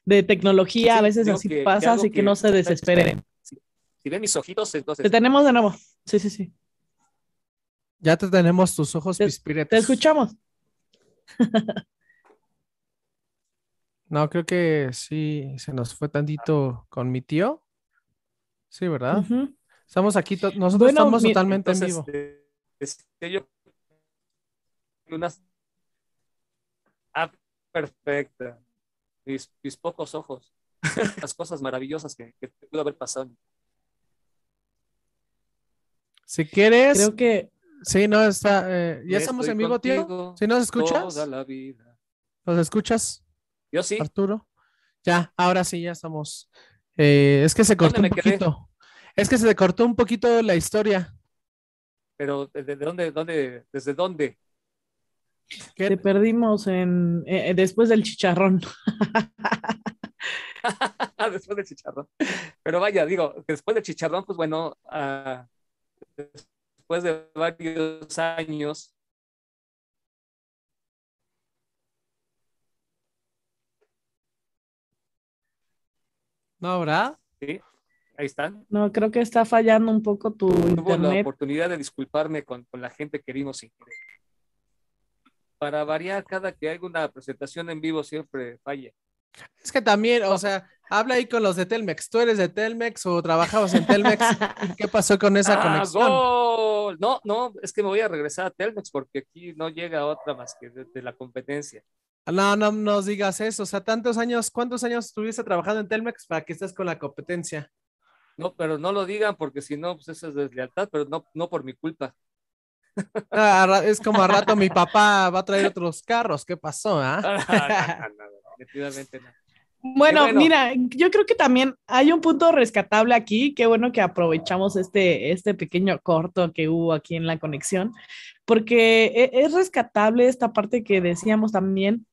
de tecnología a veces así pasa, así que, no se desesperen. Si, ven mis ojitos, entonces. Te tenemos de nuevo. Sí, sí, sí. Ya te tenemos tus ojos te, Te escuchamos. no, creo que sí, se nos fue tantito con mi tío. Sí, ¿verdad? Estamos aquí, nosotros estamos totalmente en vivo. Este, unas... Ah, perfecta. Mis, mis, pocos ojos. Las cosas maravillosas que, que pudo haber pasado. Si quieres. Creo que. Sí, no, está. Eh, ya estamos en vivo, tío. ¿Sí nos escuchas? Toda la vida. ¿Nos escuchas? Yo sí. Arturo. Ya, ahora sí, ya estamos. Eh, es que se cortó un poquito. Es que se cortó un poquito la historia. Pero, ¿desde dónde, dónde, desde dónde? Te perdimos en, eh, después del chicharrón. después del chicharrón. Pero vaya, digo, después del chicharrón, pues bueno, uh, después de varios años, ¿No habrá? Sí, ahí están. No, creo que está fallando un poco tu Tuvo la oportunidad de disculparme con, con la gente que vimos sin querer. Para variar, cada que hay una presentación en vivo siempre falla. Es que también, o sea, habla ahí con los de Telmex. ¿Tú eres de Telmex o trabajabas en Telmex? ¿Qué pasó con esa ah, conexión? No, no, es que me voy a regresar a Telmex porque aquí no llega otra más que de la competencia. No, no nos digas eso. O sea, tantos años, ¿cuántos años estuviste trabajando en Telmex para que estés con la competencia? No, pero no lo digan porque si no, pues eso es deslealtad, pero no, no por mi culpa. Ah, es como a rato mi papá va a traer otros carros. ¿Qué pasó? Ah? definitivamente no. Bueno, mira, yo creo que también hay un punto rescatable aquí. Qué bueno que aprovechamos este, este pequeño corto que hubo aquí en la conexión, porque e, es rescatable esta parte que decíamos también,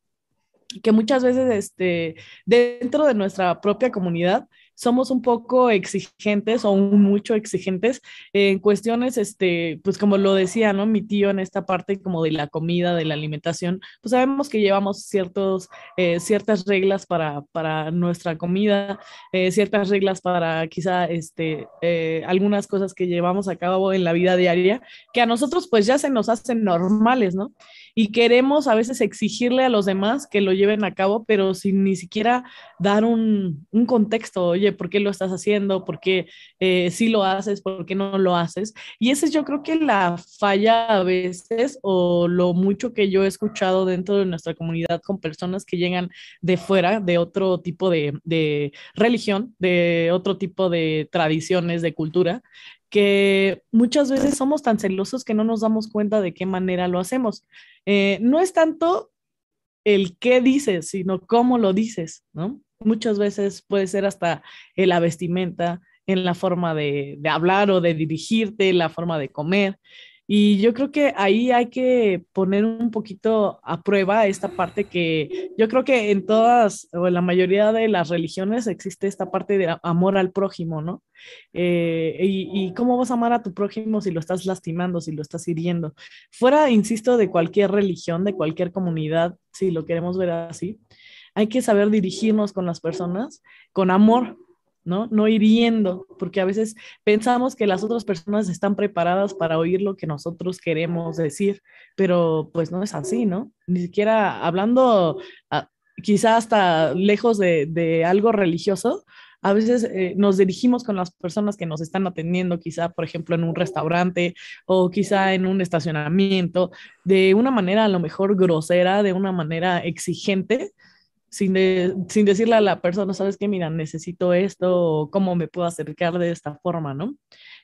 que muchas veces este, dentro de nuestra propia comunidad somos un poco exigentes o mucho exigentes en cuestiones, este, pues como lo decía, ¿no? Mi tío en esta parte como de la comida, de la alimentación, pues sabemos que llevamos ciertos, eh, ciertas reglas para, para nuestra comida, eh, ciertas reglas para quizá, este, eh, algunas cosas que llevamos a cabo en la vida diaria, que a nosotros pues ya se nos hacen normales, ¿no? Y queremos a veces exigirle a los demás que lo lleven a cabo, pero sin ni siquiera dar un, un contexto, oye, ¿por qué lo estás haciendo? ¿Por qué eh, sí lo haces? ¿Por qué no lo haces? Y ese yo creo que la falla a veces o lo mucho que yo he escuchado dentro de nuestra comunidad con personas que llegan de fuera, de otro tipo de, de religión, de otro tipo de tradiciones, de cultura, que muchas veces somos tan celosos que no nos damos cuenta de qué manera lo hacemos. Eh, no es tanto el qué dices, sino cómo lo dices, ¿no? Muchas veces puede ser hasta en la vestimenta, en la forma de, de hablar o de dirigirte, la forma de comer. Y yo creo que ahí hay que poner un poquito a prueba esta parte que yo creo que en todas o en la mayoría de las religiones existe esta parte de amor al prójimo, ¿no? Eh, y, y, cómo vas a amar a tu prójimo si lo estás lastimando, si lo estás hiriendo? Fuera, insisto, de cualquier religión, de cualquier comunidad, si lo queremos ver así, hay que saber dirigirnos con las personas con amor, ¿no? No hiriendo, porque a veces pensamos que las otras personas están preparadas para oír lo que nosotros queremos decir, pero pues no es así, ¿no? Ni siquiera hablando ah, quizá hasta lejos de, algo religioso, a veces eh, nos dirigimos con las personas que nos están atendiendo, quizá, por ejemplo, en un restaurante o quizá en un estacionamiento, de una manera a lo mejor grosera, de una manera exigente, sin, sin decirle a la persona, sabes qué, mira, necesito esto, cómo me puedo acercar de esta forma, ¿no?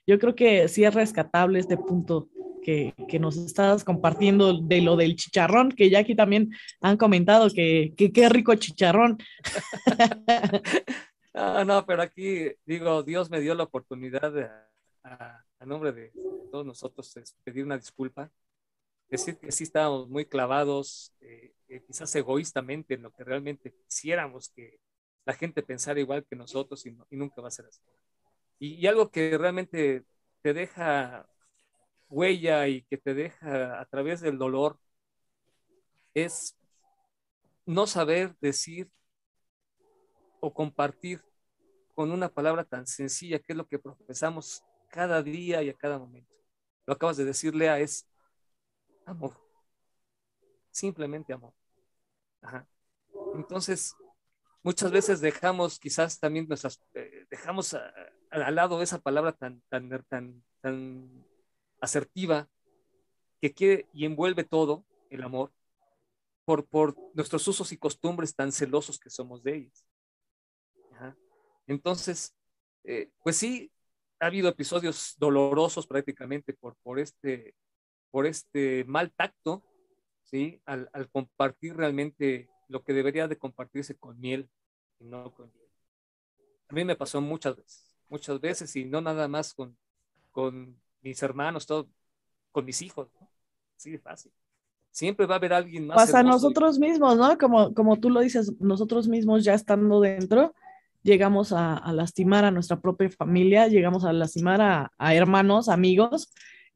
Yo creo que sí es rescatable este punto que, que, nos estás compartiendo de lo del chicharrón, que ya aquí también han comentado que qué rico chicharrón. no, no, pero aquí digo, Dios me dio la oportunidad de, a, nombre de todos nosotros pedir una disculpa, decir que sí estábamos muy clavados. Eh, eh, quizás egoístamente en lo que realmente quisiéramos que la gente pensara igual que nosotros y, nunca va a ser así. Y, algo que realmente te deja huella y que te deja a través del dolor es no saber decir o compartir con una palabra tan sencilla que es lo que profesamos cada día y a cada momento. Lo acabas de decir, Lea, es amor. Simplemente amor. Entonces, muchas veces dejamos quizás también nuestras, eh, dejamos al lado esa palabra tan, tan, tan, tan asertiva que quiere y envuelve todo el amor por, por nuestros usos y costumbres tan celosos que somos de ellos. Entonces, eh, pues sí, ha habido episodios dolorosos prácticamente por, por, este, por este mal tacto al, compartir realmente lo que debería de compartirse con miel y no con miel. A mí me pasó muchas veces, muchas veces y no nada más con, con mis hermanos, todo, con mis hijos, ¿no? Así de fácil. Siempre va a haber alguien más. Pasa a nosotros mismos, ¿no? Como, como tú lo dices, nosotros mismos ya estando dentro, llegamos a, lastimar a nuestra propia familia, llegamos a lastimar a, a, hermanos, amigos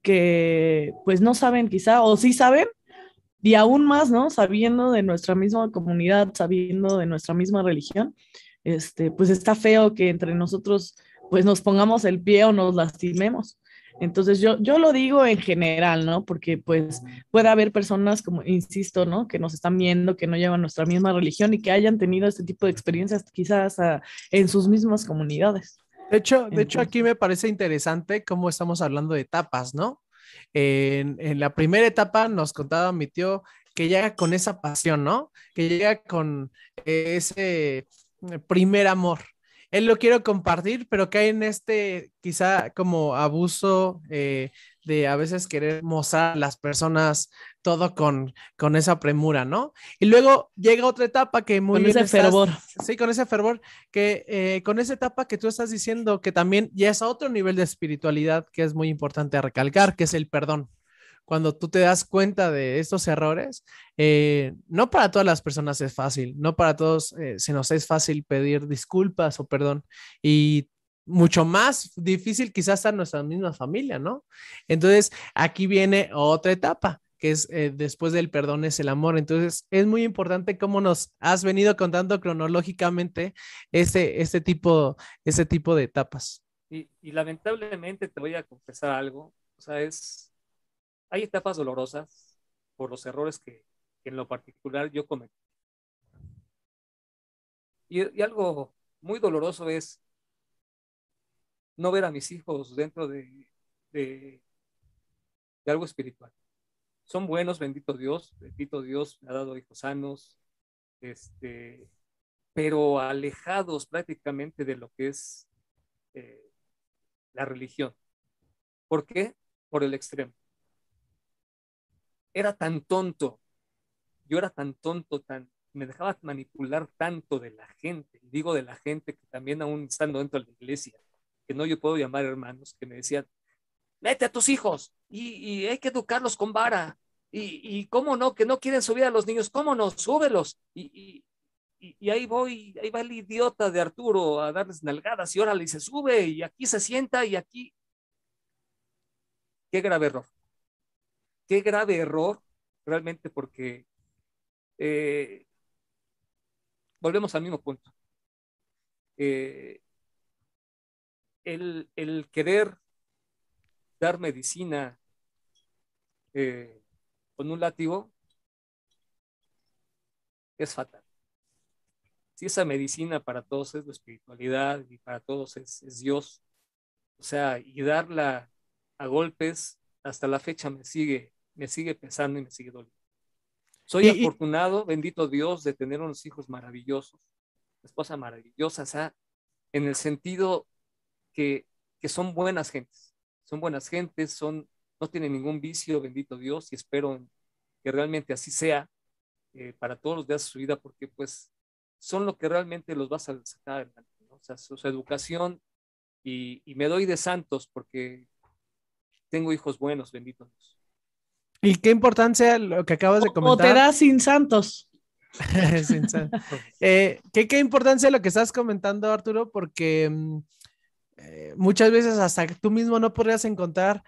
que pues no saben quizá, o sí saben, y aún más, ¿no? Sabiendo de nuestra misma comunidad, sabiendo de nuestra misma religión, este, pues está feo que entre nosotros pues nos pongamos el pie o nos lastimemos. Entonces yo, yo lo digo en general, ¿no? Porque pues puede haber personas, como insisto, ¿no? Que nos están viendo, que no llevan nuestra misma religión y que hayan tenido este tipo de experiencias quizás ah, en sus mismas comunidades. De hecho, de hecho, aquí me parece interesante cómo estamos hablando de etapas, ¿no? En, la primera etapa nos contaba mi tío que llega con esa pasión, ¿no? Que llega con ese primer amor. Él lo quiere compartir, pero cae en este quizá como abuso eh, de a veces querer mostrar a las personas todo con, con esa premura, ¿no? Y luego llega otra etapa que muy... Con ese fervor. Sí, con ese fervor, que eh, con esa etapa que tú estás diciendo que también ya es otro nivel de espiritualidad que es muy importante recalcar, que es el perdón. cuando tú te das cuenta de estos errores, eh, no para todas las personas es fácil, no para todos eh, se nos es fácil pedir disculpas o perdón. Y mucho más difícil quizás a nuestra misma familia, ¿no? Entonces, aquí viene otra etapa, que es eh, después del perdón es el amor. Entonces, es muy importante cómo nos has venido contando cronológicamente este, este, tipo, este tipo de etapas. Y, lamentablemente te voy a confesar algo, o sea, es, hay etapas dolorosas por los errores que, en lo particular yo cometí. Y, y algo muy doloroso es no ver a mis hijos dentro de, algo espiritual. Son buenos, bendito Dios, bendito Dios, me ha dado hijos sanos, este, pero alejados prácticamente de lo que es eh, la religión. ¿Por qué? Por el extremo. Era tan tonto, yo era tan tonto, tan, me dejaba manipular tanto de la gente, digo de la gente que también aún estando dentro de la iglesia, que no yo puedo llamar hermanos, que me decían, mete a tus hijos y, hay que educarlos con vara. Y, cómo no, que no quieren subir a los niños, cómo no, súbelos. Y, y, ahí voy, ahí va el idiota de Arturo a darles nalgadas y órale, y se sube y aquí se sienta y aquí. Qué grave error. Qué grave error, realmente, porque eh, volvemos al mismo punto. Eh, el, querer dar medicina eh, con un látigo es fatal. Si esa medicina para todos es la espiritualidad y para todos es, Dios, o sea, y darla a golpes, hasta la fecha me sigue, me sigue pesando y me sigue doliendo. Soy afortunado, bendito Dios, de tener unos hijos maravillosos, esposa maravillosa, o sea, en el sentido que, son buenas gentes, son buenas gentes, son, no tienen ningún vicio, bendito Dios, y espero que realmente así sea eh, para todos los días de su vida, porque pues son lo que realmente los vas a sacar adelante, o sea, su, educación, y, me doy de santos porque tengo hijos buenos, bendito Dios. ¿Y qué importancia lo que acabas de comentar? O te das sin santos. sin santos. Eh, ¿qué, ¿qué, importancia lo que estás comentando, Arturo? Porque mm, eh, muchas veces hasta tú mismo no podrías encontrar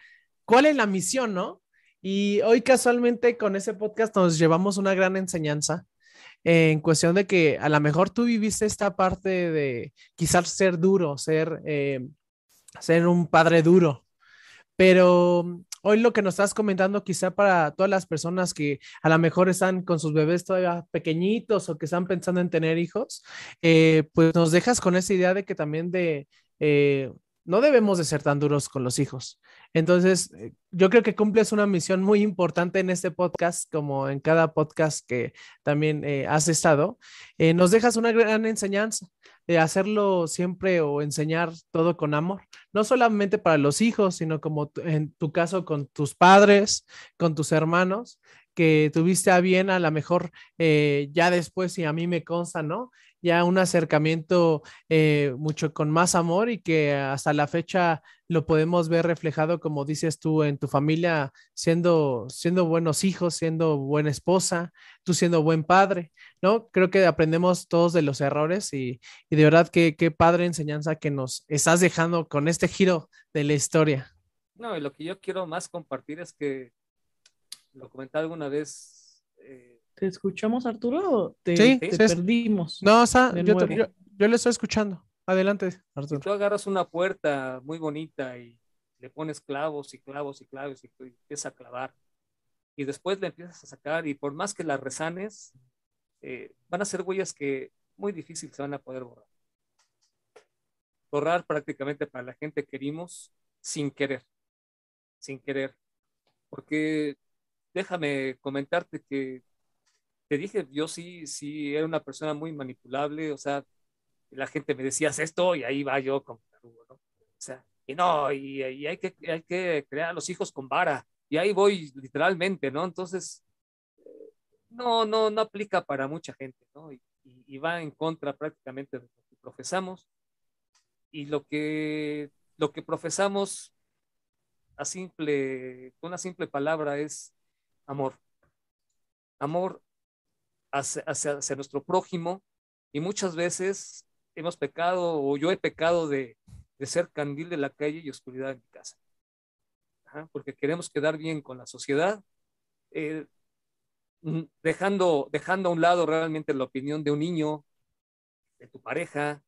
cuál es la misión, ¿no? Y hoy casualmente con ese podcast nos llevamos una gran enseñanza en cuestión de que a lo mejor tú viviste esta parte de quizás ser duro, ser, eh, ser un padre duro, pero hoy lo que nos estás comentando quizá para todas las personas que a lo mejor están con sus bebés todavía pequeñitos o que están pensando en tener hijos, eh, pues nos dejas con esa idea de que también de eh, no debemos de ser tan duros con los hijos. Entonces, eh, yo creo que cumples una misión muy importante en este podcast, como en cada podcast que también eh, has estado. nos dejas una gran enseñanza de hacerlo siempre o enseñar todo con amor, no solamente para los hijos, sino como en tu caso con tus padres, con tus hermanos, que tuviste a bien a lo mejor ya después, y a mí me consta, ¿no? Ya un acercamiento eh, mucho con más amor y que hasta la fecha lo podemos ver reflejado, como dices tú, en tu familia, siendo, siendo buenos hijos, siendo buena esposa, tú siendo buen padre, ¿no? Creo que aprendemos todos de los errores y, de verdad que qué padre enseñanza que nos estás dejando con este giro de la historia. No, y lo que yo quiero más compartir es que, lo comenté alguna vez, eh, ¿Te escuchamos, Arturo? te, sí, te perdimos? No, o sea, yo, le estoy escuchando. Adelante, Arturo. tú agarras una puerta muy bonita y le pones clavos y clavos y clavos y, empiezas a clavar. Y después le empiezas a sacar y por más que la resanes, eh, van a ser huellas que muy difícil se van a poder borrar. Borrar prácticamente para la gente que querimos sin querer, sin querer. Porque déjame comentarte que te dije, yo sí, sí, era una persona muy manipulable, o sea, la gente me decía, esto, y ahí va yo como ¿no? O sea, y no, y, hay, que, hay que crear a los hijos con vara, y ahí voy literalmente, ¿no? Entonces, no, no, no aplica para mucha gente, ¿no? Y, y, va en contra prácticamente de lo que profesamos, y lo que, lo que profesamos a simple, una simple palabra es amor. Amor hacia, nuestro prójimo y muchas veces hemos pecado o yo he pecado de, ser candil de la calle y oscuridad en mi casa. porque queremos quedar bien con la sociedad, eh, dejando, dejando a un lado realmente la opinión de un niño, de tu pareja,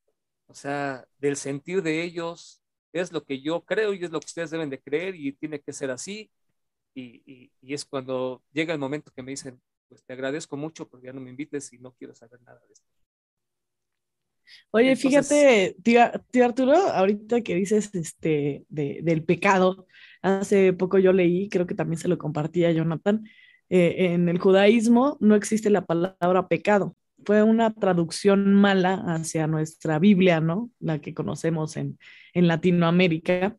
o sea, del sentir de ellos, es lo que yo creo y es lo que ustedes deben de creer y tiene que ser así. Y, y, es cuando llega el momento que me dicen, pues te agradezco mucho, porque ya no me invites y no quiero saber nada de esto. Oye, fíjate, tío, Arturo, ahorita que dices este, de, del pecado, hace poco yo leí, creo que también se lo compartía a Jonathan, eh, en el judaísmo no existe la palabra pecado, fue una traducción mala hacia nuestra Biblia, ¿no? La que conocemos en, en Latinoamérica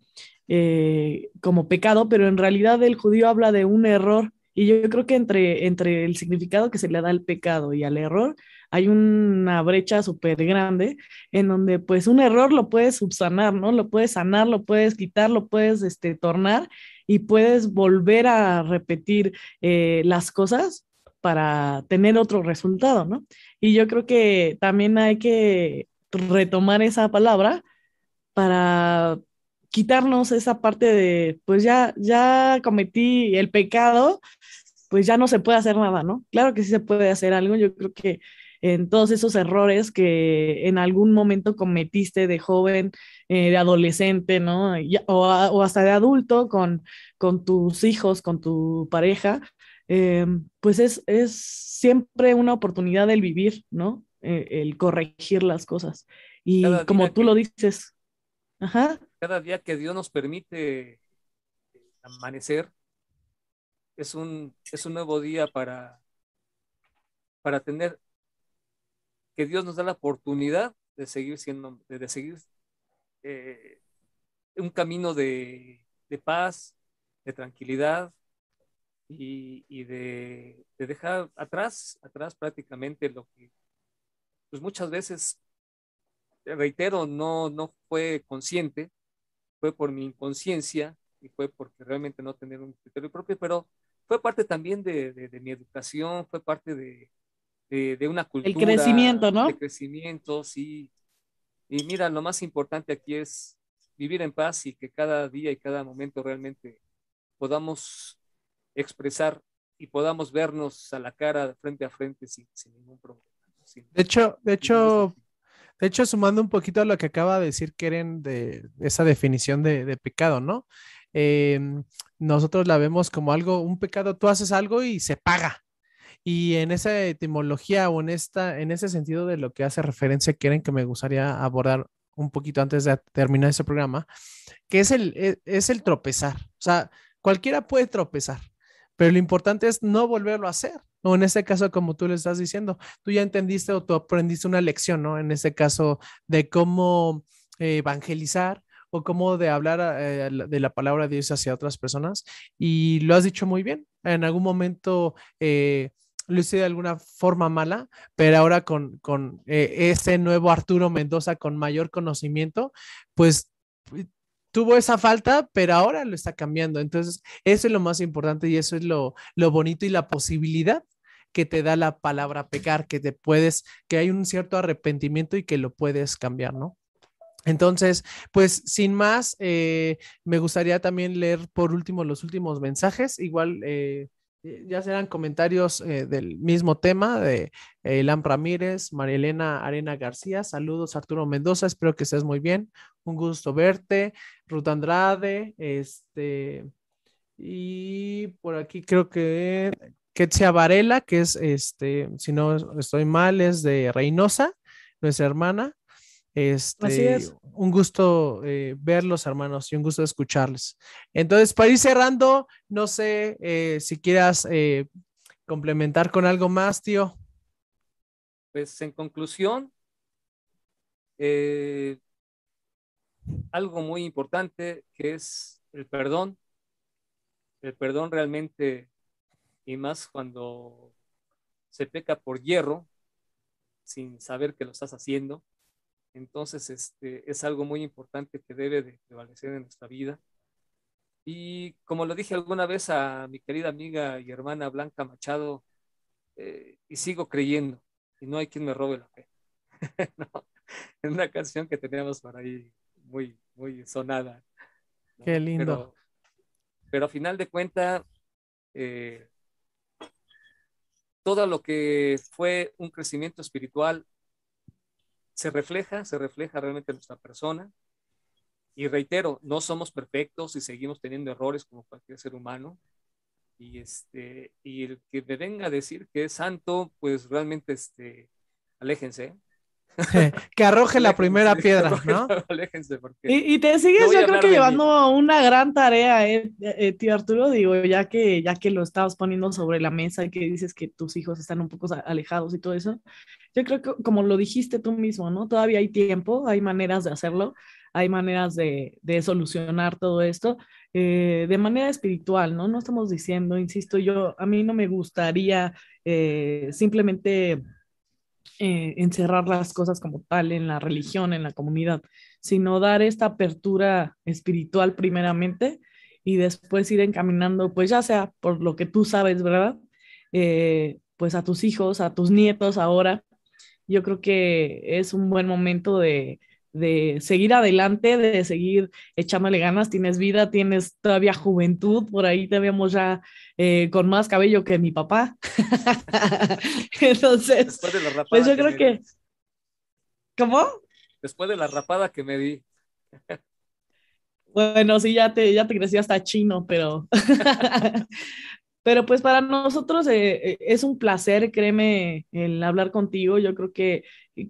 eh, como pecado, pero en realidad el judío habla de un error y yo creo que entre, entre el significado que se le da al pecado y al error hay una brecha súper grande en donde pues un error lo puedes subsanar, ¿no? Lo puedes sanar, lo puedes quitar, lo puedes este, tornar y puedes volver a repetir eh, las cosas para tener otro resultado, ¿no? Y yo creo que también hay que retomar esa palabra para quitarnos esa parte de, pues ya, ya cometí el pecado, pues ya no se puede hacer nada, ¿no? Claro que sí se puede hacer algo, yo creo que en todos esos errores que en algún momento cometiste de joven, eh, de adolescente, ¿no? o, o, hasta de adulto con, con tus hijos, con tu pareja, eh, pues es, es, siempre una oportunidad del vivir, ¿no? Eh, el corregir las cosas. Y como tú lo dices, ajá. Cada día que Dios nos permite amanecer, es un, es un nuevo día para, para tener que Dios nos da la oportunidad de seguir siendo, de, seguir eh, un camino de, de, paz, de tranquilidad, y, de, dejar atrás, atrás prácticamente lo que, pues muchas veces, reitero, no, no fue consciente, fue por mi inconsciencia y fue porque realmente no tener un criterio propio, pero fue parte también de, de, mi educación, fue parte de, de, una cultura. El crecimiento, ¿no? De crecimiento, sí. Y mira, lo más importante aquí es vivir en paz y que cada día y cada momento realmente podamos expresar y podamos vernos a la cara frente a frente sin, ningún problema. de hecho, de hecho, de hecho, sumando un poquito a lo que acaba de decir Keren de, esa definición de, pecado, ¿no? Em, nosotros la vemos como algo, un pecado, tú haces algo y se paga. Y en esa etimología o en, esta, en ese sentido de lo que hace referencia, Keren, que me gustaría abordar un poquito antes de terminar ese programa, que es el, es, es el tropezar. O sea, cualquiera puede tropezar pero lo importante es no volverlo a hacer. O en este caso, como tú le estás diciendo, tú ya entendiste o tú aprendiste una lección, ¿no? En este caso, de cómo eh, evangelizar o cómo de hablar eh, de la palabra de Dios hacia otras personas. Y lo has dicho muy bien. En algún momento eh, lo hice de alguna forma mala, pero ahora con, con ese nuevo Arturo Mendoza con mayor conocimiento, pues tuvo esa falta, pero ahora lo está cambiando. Entonces, eso es lo más importante y eso es lo, lo bonito y la posibilidad que te da la palabra pecar, que te puedes, que hay un cierto arrepentimiento y que lo puedes cambiar, ¿no? Entonces, pues sin más, eh, me gustaría también leer por último los últimos mensajes. Igual eh, eh, ya serán comentarios del mismo tema de Elam Ramírez, María Elena Arena García. Saludos, Arturo Mendoza. Espero que estés muy bien un gusto verte. Ruth Andrade, este, y por aquí creo que Ketsia Varela, que es, este, si no estoy mal, es de Reynosa, nuestra hermana. Este, un gusto eh, verlos, hermanos, y un gusto escucharles. Entonces, para ir cerrando, no sé eh, si quieras eh, complementar con algo más, tío. Pues en conclusión, algo muy importante que es el perdón. El perdón realmente, y más cuando se peca por hierro, sin saber que lo estás haciendo. Entonces, este, es algo muy importante que debe de prevalecer en nuestra vida. Y como lo dije alguna vez a mi querida amiga y hermana Blanca Machado, eh, y sigo creyendo, y no hay quien me robe la fe. no, en una canción que teníamos por ahí muy, muy sonada. Qué lindo. Pero, pero a final de cuentas, eh, todo lo que fue un crecimiento espiritual se refleja, se refleja realmente en nuestra persona. Y reitero, no somos perfectos y seguimos teniendo errores como cualquier ser humano. Y, este, y el que me venga a decir que es santo, pues realmente este, aléjense. que arroje la primera piedra, ¿no? y, te sigues, yo creo que llevando una gran tarea, eh, eh, tío Arturo, digo, ya que, ya que lo estabas poniendo sobre la mesa y que dices que tus hijos están un poco alejados y todo eso, yo creo que como lo dijiste tú mismo, ¿no? Todavía hay tiempo, hay maneras de hacerlo, hay maneras de, de solucionar todo esto eh, de manera espiritual, ¿no? No estamos diciendo, insisto, yo, a mí no me gustaría simplemente eh, encerrar las cosas como tal en la religión, en la comunidad, sino dar esta apertura espiritual primeramente y después ir encaminando, pues ya sea por lo que tú sabes, ¿verdad? Eh, pues a tus hijos, a tus nietos ahora. Yo creo que es un buen momento de, de seguir adelante, de seguir echándole ganas. Tienes vida, tienes todavía juventud, por ahí te vemos ya eh, con más cabello que mi papá. Entonces, pues yo creo que... ¿Cómo? Después de la rapada que me di. Bueno, sí, ya te, ya te crecí hasta chino, pero Pero pues para nosotros eh, eh, es un placer, créeme, el hablar contigo. Yo creo que,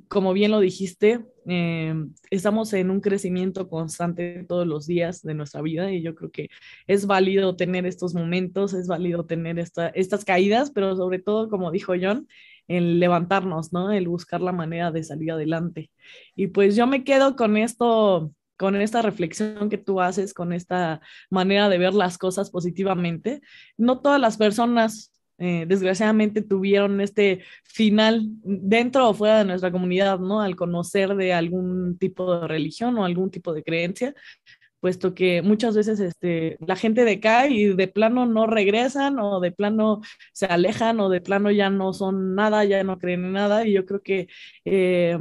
como bien lo dijiste, em, estamos en un crecimiento constante todos los días de nuestra vida y yo creo que es válido tener estos momentos, es válido tener esta, estas caídas, pero sobre todo, como dijo John, el levantarnos, ¿no? El buscar la manera de salir adelante. Y pues yo me quedo con esto con esta reflexión que tú haces, con esta manera de ver las cosas positivamente. No todas las personas, eh, desgraciadamente, tuvieron este final dentro o fuera de nuestra comunidad, ¿no? Al conocer de algún tipo de religión o algún tipo de creencia, puesto que muchas veces este, la gente decae y de plano no regresan o de plano se alejan o de plano ya no son nada, ya no creen en nada. Y yo creo que... Eh,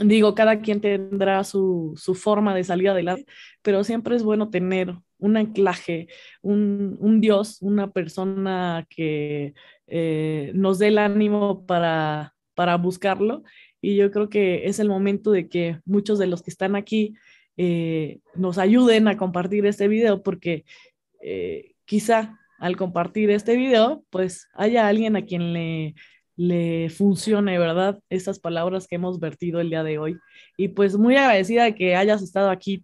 digo, cada quien tendrá su, forma de salir adelante, pero siempre es bueno tener un anclaje, un, Dios, una persona que eh, nos dé el ánimo para, para buscarlo. Y yo creo que es el momento de que muchos de los que están aquí eh, nos ayuden a compartir este video, porque eh, quizá al compartir este video, pues haya alguien a quien le le funcione, ¿verdad? Estas palabras que hemos vertido el día de hoy. Y pues muy agradecida de que hayas estado aquí,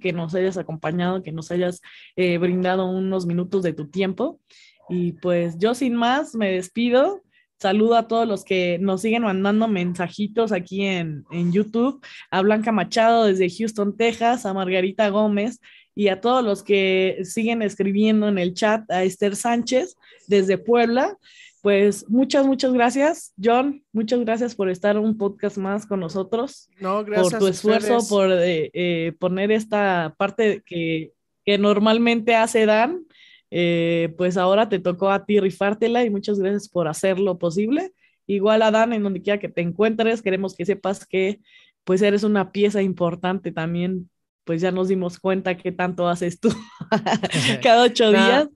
que nos hayas acompañado, que nos hayas eh, brindado unos minutos de tu tiempo. Y pues yo sin más me despido. Saludo a todos los que nos siguen mandando mensajitos aquí en, en YouTube, a Blanca Machado desde Houston, Texas, a Margarita Gómez y a todos los que siguen escribiendo en el chat, a Esther Sánchez desde Puebla pues muchas, muchas gracias, John. Muchas gracias por estar un podcast más con nosotros. No, gracias. Por tu esfuerzo, por eh, eh, poner esta parte que, que normalmente hace Dan. Eh, pues ahora te tocó a ti rifártela y muchas gracias por hacerlo posible. Igual a Dan, en donde quiera que te encuentres, queremos que sepas que pues eres una pieza importante también pues ya nos dimos cuenta qué tanto haces tú cada ocho días.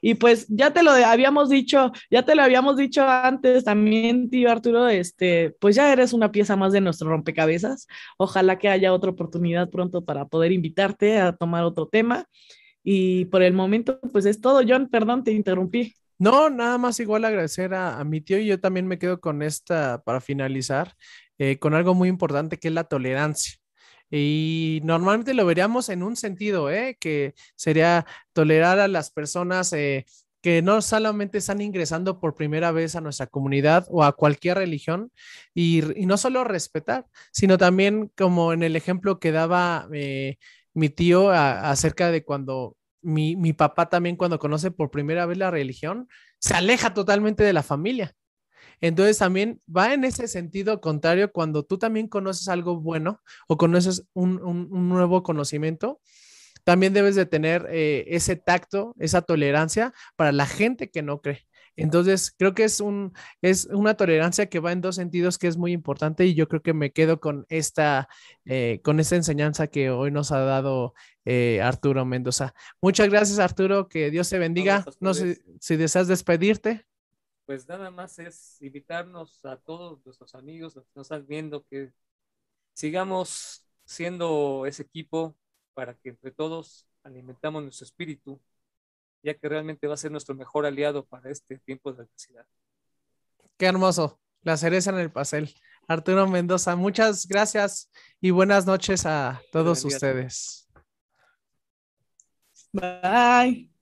Y pues ya te lo habíamos dicho, ya te lo habíamos dicho antes también, tío Arturo, este, pues ya eres una pieza más de nuestro rompecabezas. Ojalá que haya otra oportunidad pronto para poder invitarte a tomar otro tema. Y por el momento, pues es todo. John, perdón, te interrumpí. No, nada más igual agradecer a, mi tío y yo también me quedo con esta para finalizar, eh, con algo muy importante que es la tolerancia. Y normalmente lo veríamos en un sentido, ¿eh? que sería tolerar a las personas eh, que no solamente están ingresando por primera vez a nuestra comunidad o a cualquier religión, y, no solo respetar, sino también como en el ejemplo que daba eh, mi tío acerca de cuando mi, mi papá también cuando conoce por primera vez la religión, se aleja totalmente de la familia. Entonces también va en ese sentido contrario cuando tú también conoces algo bueno o conoces un, nuevo conocimiento, también debes de tener eh, ese tacto, esa tolerancia para la gente que no cree. Entonces, creo que es, un, es una tolerancia que va en dos sentidos que es muy importante y yo creo que me quedo con esta, eh, con esta enseñanza que hoy nos ha dado eh, Arturo Mendoza. Muchas gracias, Arturo, que Dios te bendiga. No sé si deseas despedirte. Pues nada más es invitarnos a todos nuestros amigos, los que nos están viendo, que sigamos siendo ese equipo para que entre todos alimentamos nuestro espíritu ya que realmente va a ser nuestro mejor aliado para este tiempo de adversidad. Qué hermoso, la cereza en el pastel. Arturo Mendoza, muchas gracias y buenas noches a todos ustedes. Bye.